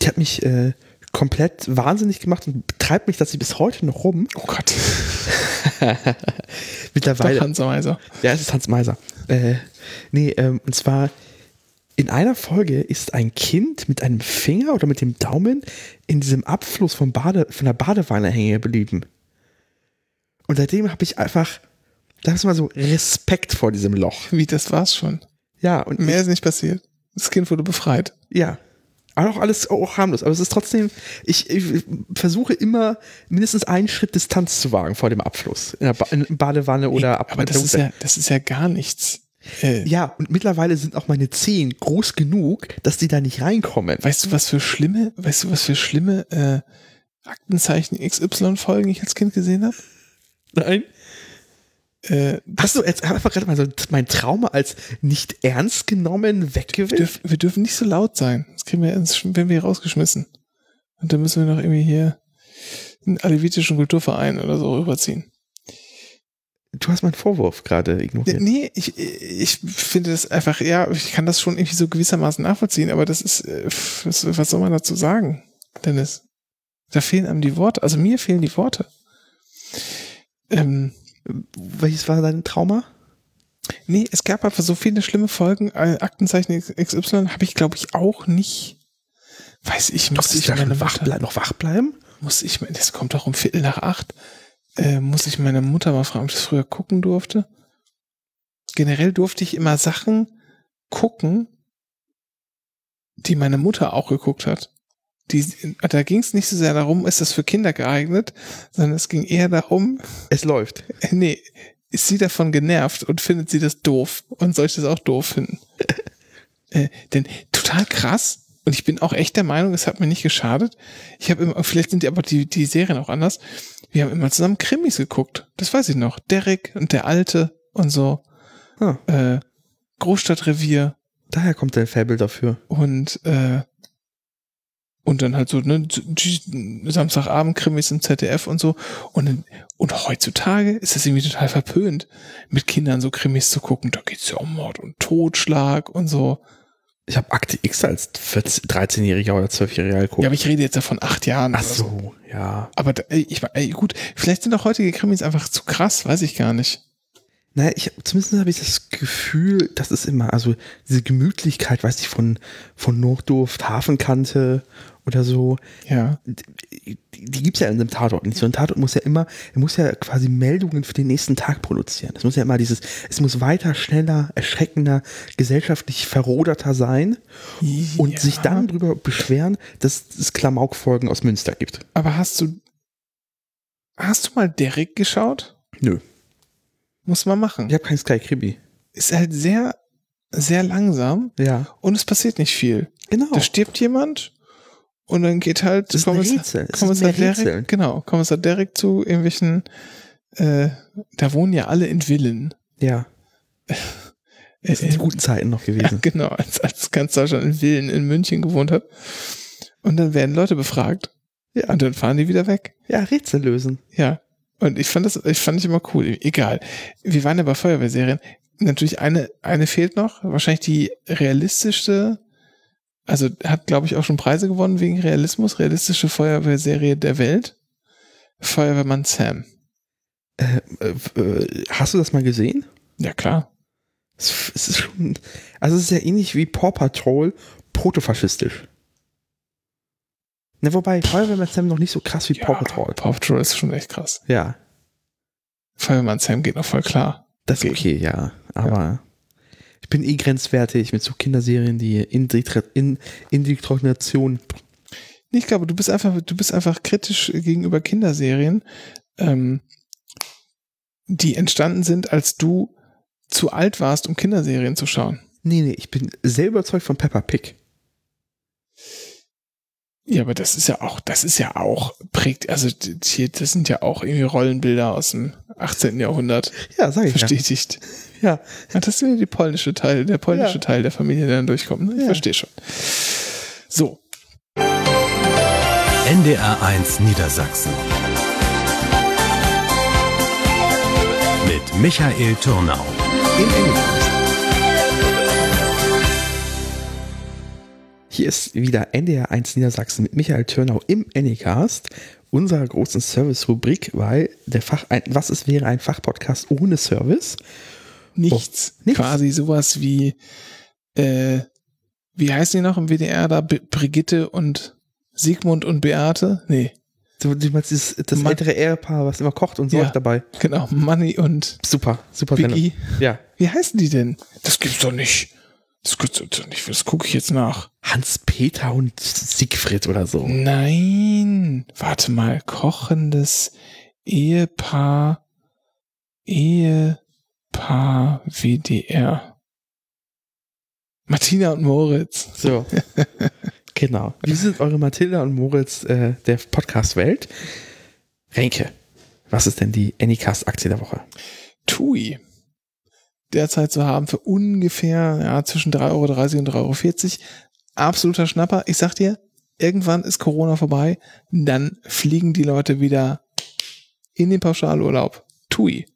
[SPEAKER 2] die hat mich äh, komplett wahnsinnig gemacht und betreibt mich, dass sie bis heute noch rum.
[SPEAKER 1] Oh Gott. [LAUGHS]
[SPEAKER 2] Mittlerweile.
[SPEAKER 1] Doch Hans Meiser.
[SPEAKER 2] Ja, es ist Hans Meiser. Äh, nee, ähm, und zwar in einer Folge ist ein Kind mit einem Finger oder mit dem Daumen in diesem Abfluss vom Bade, von der Badewanne hängen geblieben. Und seitdem habe ich einfach, sag mal so, Respekt vor diesem Loch.
[SPEAKER 1] Wie, das war's schon?
[SPEAKER 2] Ja, und
[SPEAKER 1] mehr ist nicht passiert. Das Kind wurde befreit.
[SPEAKER 2] Ja. Auch alles auch harmlos. Aber es ist trotzdem, ich, ich versuche immer mindestens einen Schritt Distanz zu wagen vor dem Abfluss. In der ba in Badewanne oder ab.
[SPEAKER 1] Aber das ist ja, das ist ja gar nichts.
[SPEAKER 2] Äh, ja, und mittlerweile sind auch meine Zehen groß genug, dass die da nicht reinkommen.
[SPEAKER 1] Weißt du, was für schlimme, weißt du, was für schlimme äh, Aktenzeichen XY-Folgen ich als Kind gesehen habe?
[SPEAKER 2] Nein. Äh, Hast du jetzt einfach gerade mal so mein Trauma als nicht ernst genommen weggewählt?
[SPEAKER 1] Dürf, wir dürfen nicht so laut sein. Das kriegen wir wenn wir rausgeschmissen. Und dann müssen wir noch irgendwie hier einen alevitischen Kulturverein oder so rüberziehen.
[SPEAKER 2] Du hast meinen Vorwurf gerade ignoriert.
[SPEAKER 1] Nee, ich, ich finde das einfach, ja, ich kann das schon irgendwie so gewissermaßen nachvollziehen, aber das ist, äh, was, was soll man dazu sagen, Dennis? Da fehlen einem die Worte, also mir fehlen die Worte.
[SPEAKER 2] Ähm, welches war dein Trauma?
[SPEAKER 1] Nee, es gab einfach so viele schlimme Folgen. Äh, Aktenzeichen XY habe ich, glaube ich, auch nicht. Weiß ich, muss ich
[SPEAKER 2] meine wach bleiben, noch wach bleiben?
[SPEAKER 1] Muss ich, das kommt doch um Viertel nach acht. Äh, muss ich meine Mutter mal fragen, ob ich das früher gucken durfte. Generell durfte ich immer Sachen gucken, die meine Mutter auch geguckt hat. Die, da ging es nicht so sehr darum, ist das für Kinder geeignet, sondern es ging eher darum.
[SPEAKER 2] Es läuft.
[SPEAKER 1] Äh, nee, ist sie davon genervt und findet sie das doof und soll ich das auch doof finden? [LAUGHS] äh, denn total krass. Und ich bin auch echt der Meinung, es hat mir nicht geschadet. Ich habe immer, vielleicht sind die aber die, die Serien auch anders. Wir haben immer zusammen Krimis geguckt. Das weiß ich noch. Derek und der Alte und so. Hm. Äh, Großstadtrevier.
[SPEAKER 2] Daher kommt der Fabel dafür.
[SPEAKER 1] Und äh, und dann halt so, ne, Samstagabend-Krimis im ZDF und so. Und, und heutzutage ist das irgendwie total verpönt, mit Kindern so Krimis zu gucken. Da geht's ja um Mord und Totschlag und so.
[SPEAKER 2] Ich habe Akte X als 13-Jähriger oder 12-Jähriger geguckt.
[SPEAKER 1] Ja, aber ich rede jetzt ja von acht Jahren.
[SPEAKER 2] Ach so, so. ja.
[SPEAKER 1] Aber da, ich, ey, gut, vielleicht sind auch heutige Krimis einfach zu krass, weiß ich gar nicht.
[SPEAKER 2] Naja, ich, zumindest habe ich das Gefühl, das ist immer, also diese Gemütlichkeit, weiß ich, von, von Nordurft, Hafenkante oder so.
[SPEAKER 1] Ja.
[SPEAKER 2] Die, die gibt es ja in einem Tatort nicht. So ein Tatort muss ja immer, er muss ja quasi Meldungen für den nächsten Tag produzieren. Es muss ja immer dieses, es muss weiter, schneller, erschreckender, gesellschaftlich verroderter sein und ja. sich dann darüber beschweren, dass es Klamaukfolgen aus Münster gibt.
[SPEAKER 1] Aber hast du, hast du mal Derek geschaut?
[SPEAKER 2] Nö.
[SPEAKER 1] Muss man machen.
[SPEAKER 2] Ich habe kein Sky Kribi.
[SPEAKER 1] Ist halt sehr, sehr langsam.
[SPEAKER 2] Ja.
[SPEAKER 1] Und es passiert nicht viel.
[SPEAKER 2] Genau.
[SPEAKER 1] Da stirbt jemand und dann geht halt
[SPEAKER 2] das ist Kommissar, Rätsel.
[SPEAKER 1] Kommissar Derek, genau, Kommissar Derek zu irgendwelchen, äh, da wohnen ja alle in Villen.
[SPEAKER 2] Ja. Das sind die guten Zeiten noch gewesen. Ja, [LAUGHS]
[SPEAKER 1] genau, als, als ganz Deutschland in Villen in München gewohnt hat. Und dann werden Leute befragt. Ja. Und dann fahren die wieder weg.
[SPEAKER 2] Ja, Rätsel lösen.
[SPEAKER 1] Ja. Und ich fand das, ich fand ich immer cool. Egal. Wir waren ja bei Feuerwehrserien. Natürlich eine, eine fehlt noch. Wahrscheinlich die realistischste also hat, glaube ich, auch schon Preise gewonnen wegen Realismus, realistische Feuerwehrserie der Welt. Feuerwehrmann Sam.
[SPEAKER 2] Äh, äh, hast du das mal gesehen?
[SPEAKER 1] Ja, klar.
[SPEAKER 2] Es, es ist schon, also es ist ja ähnlich wie Paw Patrol, protofaschistisch. Ne, wobei Feuerwehrmann Sam noch nicht so krass wie ja, Paw Patrol.
[SPEAKER 1] Paw Patrol ist schon echt krass.
[SPEAKER 2] Ja.
[SPEAKER 1] Feuerwehrmann Sam geht noch voll klar.
[SPEAKER 2] Das ist okay, ja. Aber ja ich bin eh grenzwertig mit so Kinderserien, die Indoktrination.
[SPEAKER 1] Ich glaube, du bist einfach, du bist einfach kritisch gegenüber Kinderserien, ähm, die entstanden sind, als du zu alt warst, um Kinderserien zu schauen.
[SPEAKER 2] Nee, nee, ich bin sehr überzeugt von Peppa Pig.
[SPEAKER 1] Ja, aber das ist ja auch, das ist ja auch prägt, also hier, das sind ja auch irgendwie Rollenbilder aus dem 18. Jahrhundert.
[SPEAKER 2] Ja, sag ich
[SPEAKER 1] Bestätigt.
[SPEAKER 2] Ja.
[SPEAKER 1] ja. Das ist ja die polnische Teil, der polnische ja. Teil der Familie, der dann durchkommt. Ne? Ich ja. verstehe schon. So.
[SPEAKER 4] NDR 1 Niedersachsen. Mit Michael Turnau. In England.
[SPEAKER 2] Hier ist wieder NDR 1 Niedersachsen mit Michael Törnau im Anycast, unserer großen Service-Rubrik, weil der Fach, ein, was es wäre ein Fachpodcast ohne Service?
[SPEAKER 1] Nichts. Oh, nichts. Quasi sowas wie, äh, wie heißt die noch im WDR da? B Brigitte und Sigmund und Beate? Nee.
[SPEAKER 2] Du, du meinst das, das Man ältere Ehepaar, was immer kocht und so ja, dabei.
[SPEAKER 1] Genau, Money und
[SPEAKER 2] super, super
[SPEAKER 1] Biggie.
[SPEAKER 2] Ja.
[SPEAKER 1] Wie heißen die denn? Das gibt's doch nicht. Das, das gucke ich jetzt nach.
[SPEAKER 2] Hans-Peter und Siegfried oder so.
[SPEAKER 1] Nein. Warte mal. Kochendes Ehepaar. Ehepaar WDR. Martina und Moritz.
[SPEAKER 2] So. [LAUGHS] genau. Wie sind eure Mathilda und Moritz äh, der Podcast-Welt? Renke, was ist denn die Anycast-Aktie der Woche?
[SPEAKER 1] TUI. Derzeit zu haben für ungefähr ja, zwischen 3,30 Euro und 3,40 Euro. Absoluter Schnapper. Ich sag dir, irgendwann ist Corona vorbei, dann fliegen die Leute wieder in den Pauschalurlaub. TUI.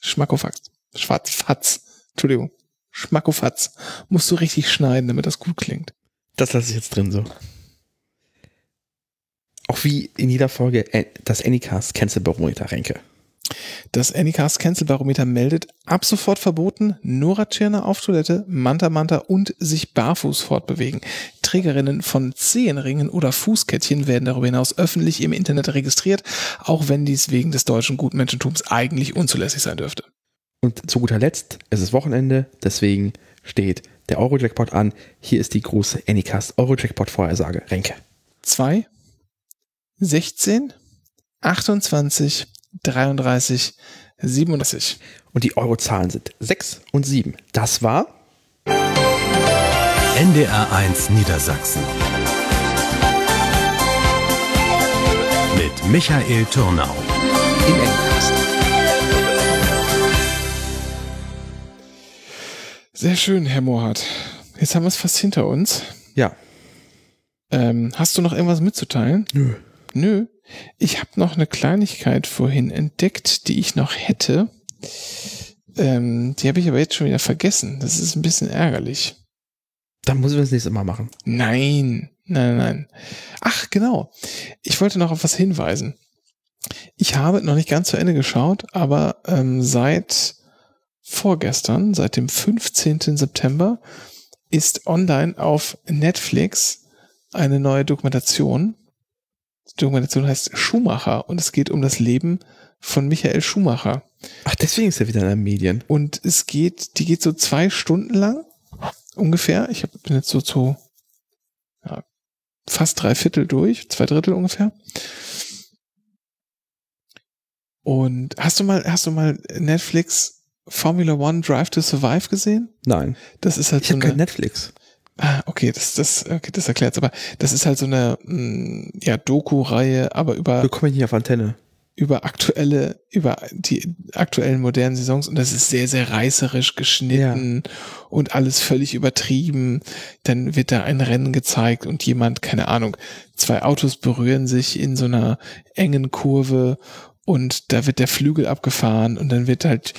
[SPEAKER 1] Schmackofatz. Schwarzfatz. Entschuldigung. Schmackofatz. Musst du richtig schneiden, damit das gut klingt.
[SPEAKER 2] Das lasse ich jetzt drin so. Auch wie in jeder Folge äh, das Anycast Cancel Barometer Renke.
[SPEAKER 1] Das Anycast Cancel Barometer meldet ab sofort verboten, Nora Tschirner auf Toilette, Manta Manta und sich barfuß fortbewegen. Trägerinnen von Zehenringen oder Fußkettchen werden darüber hinaus öffentlich im Internet registriert, auch wenn dies wegen des deutschen Gutmenschentums eigentlich unzulässig sein dürfte.
[SPEAKER 2] Und zu guter Letzt, es ist Wochenende, deswegen steht der Euro-Jackpot an. Hier ist die große Anycast Euro-Jackpot-Vorhersage. Renke.
[SPEAKER 1] 2, 16, 28, 33, 37.
[SPEAKER 2] Und die Eurozahlen sind 6 und 7. Das war
[SPEAKER 4] NDR1 Niedersachsen. Mit Michael Turnau.
[SPEAKER 2] im Anycast.
[SPEAKER 1] Sehr schön, Herr Mohrhardt. Jetzt haben wir es fast hinter uns.
[SPEAKER 2] Ja.
[SPEAKER 1] Ähm, hast du noch irgendwas mitzuteilen?
[SPEAKER 2] Nö.
[SPEAKER 1] Nö. Ich habe noch eine Kleinigkeit vorhin entdeckt, die ich noch hätte. Ähm, die habe ich aber jetzt schon wieder vergessen. Das ist ein bisschen ärgerlich.
[SPEAKER 2] Dann müssen wir das nächste Mal machen.
[SPEAKER 1] Nein, nein, nein. Ach, genau. Ich wollte noch auf was hinweisen. Ich habe noch nicht ganz zu Ende geschaut, aber ähm, seit vorgestern, seit dem 15. September, ist online auf Netflix eine neue Dokumentation. Die Dokumentation heißt Schumacher und es geht um das Leben von Michael Schumacher.
[SPEAKER 2] Ach, deswegen ist er wieder in den Medien.
[SPEAKER 1] Und es geht, die geht so zwei Stunden lang ungefähr. Ich hab, bin jetzt so zu ja, fast drei Viertel durch, zwei Drittel ungefähr. Und hast du mal, hast du mal Netflix Formula One Drive to Survive gesehen?
[SPEAKER 2] Nein.
[SPEAKER 1] Das ist halt
[SPEAKER 2] Ich
[SPEAKER 1] so eine.
[SPEAKER 2] kein Netflix.
[SPEAKER 1] Ah, okay, das, das, okay, das erklärt's. Aber das ist halt so eine, mh, ja, Doku-Reihe, aber über
[SPEAKER 2] Bekomme ich nicht auf Antenne.
[SPEAKER 1] über aktuelle, über die aktuellen modernen Saisons und das ist sehr, sehr reißerisch geschnitten und alles völlig übertrieben. Dann wird da ein Rennen gezeigt und jemand, keine Ahnung, zwei Autos berühren sich in so einer engen Kurve und da wird der Flügel abgefahren und dann wird halt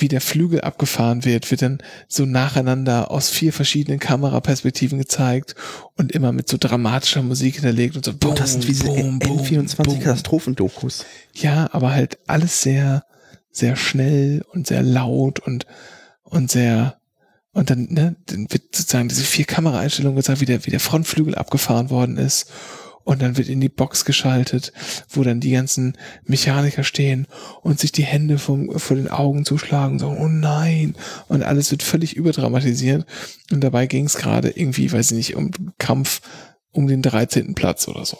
[SPEAKER 1] wie der Flügel abgefahren wird, wird dann so nacheinander aus vier verschiedenen Kameraperspektiven gezeigt und immer mit so dramatischer Musik hinterlegt und so.
[SPEAKER 2] Oh, das sind wie diese
[SPEAKER 1] boom, boom,
[SPEAKER 2] N24
[SPEAKER 1] boom.
[SPEAKER 2] Katastrophendokus.
[SPEAKER 1] Ja, aber halt alles sehr, sehr schnell und sehr laut und, und sehr, und dann, ne, dann wird sozusagen diese vier Kameraeinstellungen gezeigt, wie der, wie der Frontflügel abgefahren worden ist. Und dann wird in die Box geschaltet, wo dann die ganzen Mechaniker stehen und sich die Hände vom, vor den Augen zuschlagen und sagen, oh nein. Und alles wird völlig überdramatisiert. Und dabei ging es gerade irgendwie, weiß ich nicht, um Kampf um den 13. Platz oder so.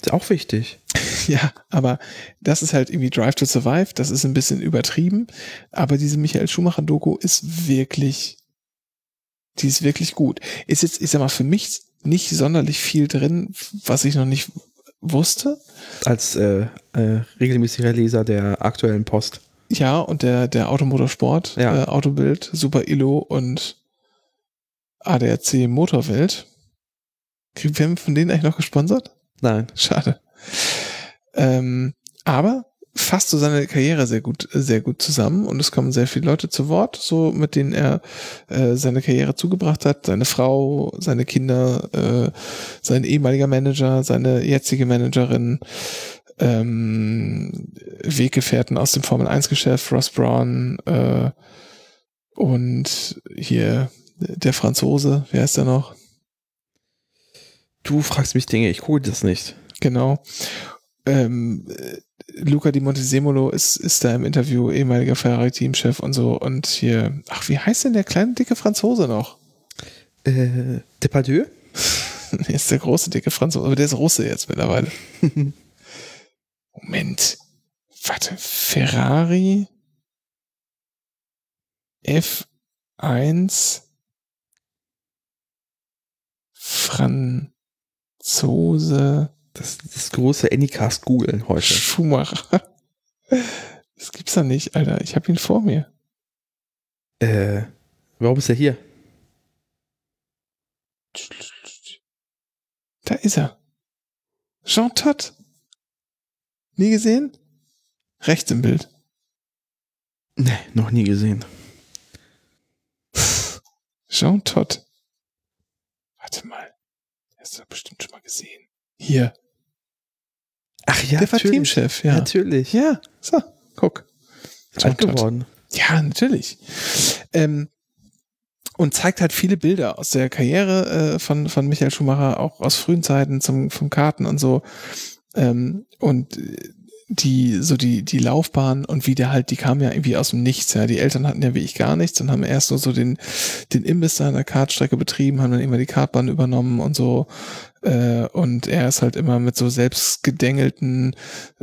[SPEAKER 2] Ist auch wichtig. [LAUGHS]
[SPEAKER 1] Ja, aber das ist halt irgendwie Drive to Survive, das ist ein bisschen übertrieben, aber diese Michael Schumacher Doku ist wirklich, die ist wirklich gut. Ist jetzt, ich sag mal, für mich nicht sonderlich viel drin, was ich noch nicht wusste.
[SPEAKER 2] Als äh, äh, regelmäßiger Leser der aktuellen Post.
[SPEAKER 1] Ja, und der, der Automotorsport,
[SPEAKER 2] Ja.
[SPEAKER 1] äh, Autobild, Super Illo und ADAC Motorwelt. Kriegen wir von denen eigentlich noch gesponsert?
[SPEAKER 2] Nein.
[SPEAKER 1] Schade. Ähm, aber fasst so seine Karriere sehr gut, sehr gut zusammen und es kommen sehr viele Leute zu Wort, so mit denen er äh, seine Karriere zugebracht hat. Seine Frau, seine Kinder, äh, sein ehemaliger Manager, seine jetzige Managerin, ähm, Weggefährten aus dem Formel 1 Geschäft, Ross Brown äh, und hier der Franzose, wer ist der noch?
[SPEAKER 2] Du fragst mich Dinge, ich gucke das nicht.
[SPEAKER 1] Genau. Ähm, äh, Luca Di Montesemolo ist, ist da im Interview ehemaliger Ferrari-Teamchef und so. Und hier, ach, wie heißt denn der kleine, dicke Franzose noch?
[SPEAKER 2] Äh, Depardieu? [LAUGHS]
[SPEAKER 1] Nee, ist der große, dicke Franzose, aber der ist Russe jetzt mittlerweile. [LAUGHS] Moment. Warte, Ferrari F1 Franzose
[SPEAKER 2] Das, das große Anycast googeln heute.
[SPEAKER 1] Schumacher. [LAUGHS] Das gibt's doch nicht, Alter. Ich hab ihn vor mir.
[SPEAKER 2] Äh, warum ist er hier?
[SPEAKER 1] Da ist er. Jean Todt. Nie gesehen? Rechts im Bild.
[SPEAKER 2] Nee, noch nie gesehen.
[SPEAKER 1] Jean Todt. Warte mal. Hast du bestimmt schon mal gesehen. Hier.
[SPEAKER 2] Ach ja,
[SPEAKER 1] der war
[SPEAKER 2] natürlich.
[SPEAKER 1] Teamchef, ja.
[SPEAKER 2] Natürlich.
[SPEAKER 1] Ja, so, guck. Todt.
[SPEAKER 2] geworden.
[SPEAKER 1] Ja, natürlich. Ähm, und zeigt halt viele Bilder aus der Karriere äh, von, von Michael Schumacher, auch aus frühen Zeiten zum, vom Karten und so. Ähm, und äh, die, so die, die Laufbahn und wie der halt, die kam ja irgendwie aus dem Nichts, ja. Die Eltern hatten ja wie ich gar nichts und haben erst nur so den, den Imbiss an der Kartstrecke betrieben, haben dann immer die Kartbahn übernommen und so. Äh, und er ist halt immer mit so selbst gedengelten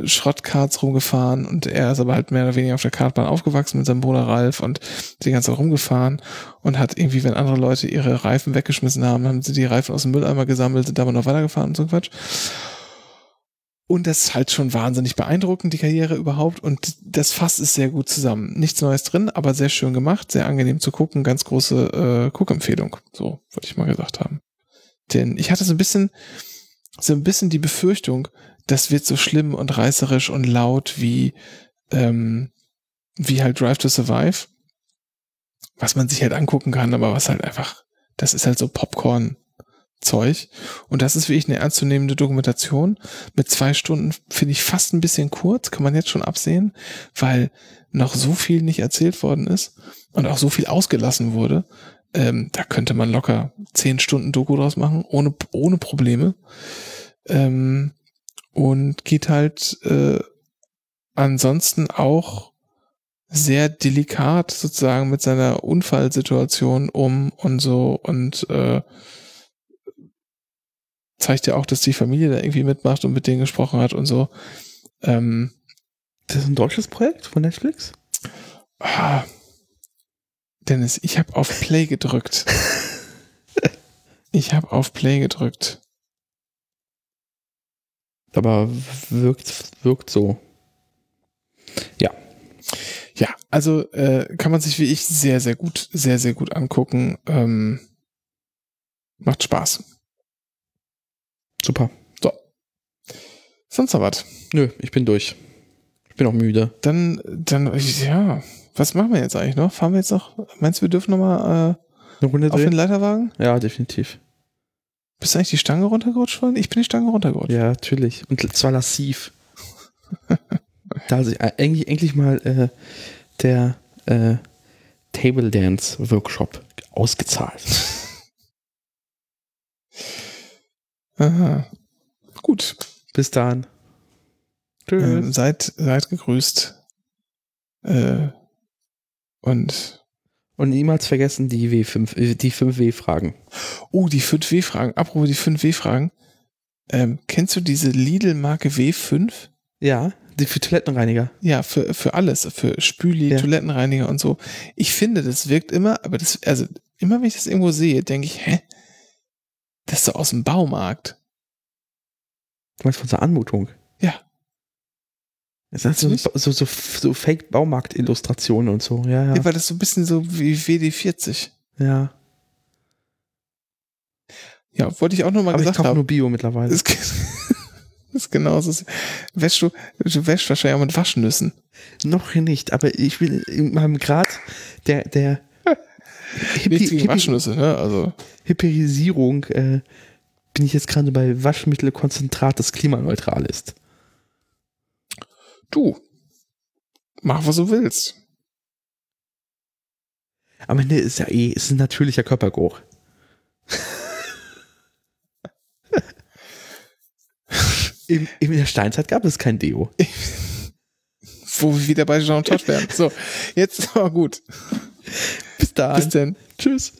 [SPEAKER 1] Schrottkarts rumgefahren und er ist aber halt mehr oder weniger auf der Kartbahn aufgewachsen mit seinem Bruder Ralf und die ganze Zeit rumgefahren und hat irgendwie, wenn andere Leute ihre Reifen weggeschmissen haben, haben sie die Reifen aus dem Mülleimer gesammelt, sind aber noch weitergefahren und so Quatsch. Und das ist halt schon wahnsinnig beeindruckend, die Karriere überhaupt. Und das Fass ist sehr gut zusammen. Nichts Neues drin, aber sehr schön gemacht, sehr angenehm zu gucken. Ganz große äh, Guckempfehlung. So, würde ich mal gesagt haben. Denn ich hatte so ein bisschen, so ein bisschen die Befürchtung, das wird so schlimm und reißerisch und laut wie, ähm, wie halt Drive to Survive. Was man sich halt angucken kann, aber was halt einfach, das ist halt so Popcorn. Zeug. Und das ist wirklich eine ernstzunehmende Dokumentation. Mit zwei Stunden finde ich fast ein bisschen kurz, kann man jetzt schon absehen, weil noch so viel nicht erzählt worden ist und auch so viel ausgelassen wurde. Ähm, da könnte man locker zehn Stunden Doku draus machen, ohne, ohne Probleme. Ähm, und geht halt äh, ansonsten auch sehr delikat sozusagen mit seiner Unfallsituation um und so und äh, zeigt ja auch, dass die Familie da irgendwie mitmacht und mit denen gesprochen hat und so. Ähm,
[SPEAKER 2] Das ist ein deutsches Projekt von Netflix?
[SPEAKER 1] ah, Dennis, ich habe auf Play gedrückt. [LAUGHS] Ich habe auf Play gedrückt.
[SPEAKER 2] Aber wirkt, wirkt so.
[SPEAKER 1] Ja, also äh, kann man sich wie ich sehr, sehr gut, sehr, sehr gut angucken. Ähm, macht Spaß.
[SPEAKER 2] Super.
[SPEAKER 1] Sonst noch was?
[SPEAKER 2] Nö, ich bin durch. Ich bin auch müde.
[SPEAKER 1] Dann, dann, ja, was machen wir jetzt eigentlich noch? Fahren wir jetzt noch? Meinst du, wir dürfen noch mal äh,
[SPEAKER 2] Eine Runde
[SPEAKER 1] auf den
[SPEAKER 2] drehen?
[SPEAKER 1] Leiterwagen?
[SPEAKER 2] Ja, definitiv.
[SPEAKER 1] Bist du eigentlich die Stange runtergerutscht worden? Ich bin die Stange runtergerutscht.
[SPEAKER 2] Ja, natürlich. Und zwar lassiv. [LAUGHS] da sich eigentlich, endlich mal äh, der äh, Table Dance Workshop ausgezahlt. [LAUGHS]
[SPEAKER 1] Aha. Gut.
[SPEAKER 2] Bis dann.
[SPEAKER 1] Ähm, seid, seid gegrüßt. Äh, und
[SPEAKER 2] Und niemals vergessen die W5, äh, die 5W-Fragen.
[SPEAKER 1] oh, die 5W-Fragen. Apropos die 5W-Fragen. Ähm, kennst du diese Lidl-Marke W5?
[SPEAKER 2] Ja, die für Toilettenreiniger.
[SPEAKER 1] Ja, für, für alles, für Spüli,
[SPEAKER 2] Ja.
[SPEAKER 1] Toilettenreiniger und so. Ich finde, das wirkt immer, aber das, also immer wenn ich das irgendwo sehe, denke ich, hä? Das ist so aus dem Baumarkt.
[SPEAKER 2] Du meinst von der Anmutung?
[SPEAKER 1] Ja.
[SPEAKER 2] Das sind so, so, so, so Fake-Baumarkt-Illustrationen und so. Ja,
[SPEAKER 1] Ja.
[SPEAKER 2] ja.
[SPEAKER 1] weil das so ein bisschen so wie WD40.
[SPEAKER 2] ja.
[SPEAKER 1] Ja, wollte ich auch noch mal
[SPEAKER 2] Aber ich
[SPEAKER 1] gesagt
[SPEAKER 2] kaufe
[SPEAKER 1] haben.
[SPEAKER 2] nur Bio mittlerweile.
[SPEAKER 1] Das, [LAUGHS] ist genau so. Wäschst du, du wäschst wahrscheinlich auch mit Waschnüssen.
[SPEAKER 2] Noch nicht, aber ich bin in meinem Grad der, der Hippi,
[SPEAKER 1] Nichts gegen
[SPEAKER 2] Hippi,
[SPEAKER 1] Waschnüsse, ne? Also,
[SPEAKER 2] Hipperisierung äh, bin ich jetzt gerade bei Waschmittelkonzentrat, das klimaneutral ist.
[SPEAKER 1] du. Mach, was du willst.
[SPEAKER 2] Am Ende ist ja eh, ist ein natürlicher Körpergeruch. [LAUGHS] in, in der Steinzeit gab es kein Deo.
[SPEAKER 1] Wo wir wieder bei Jean Todt wären. So, jetzt [LAUGHS] aber gut.
[SPEAKER 2] Bis dann.
[SPEAKER 1] Bis denn.
[SPEAKER 2] Tschüss.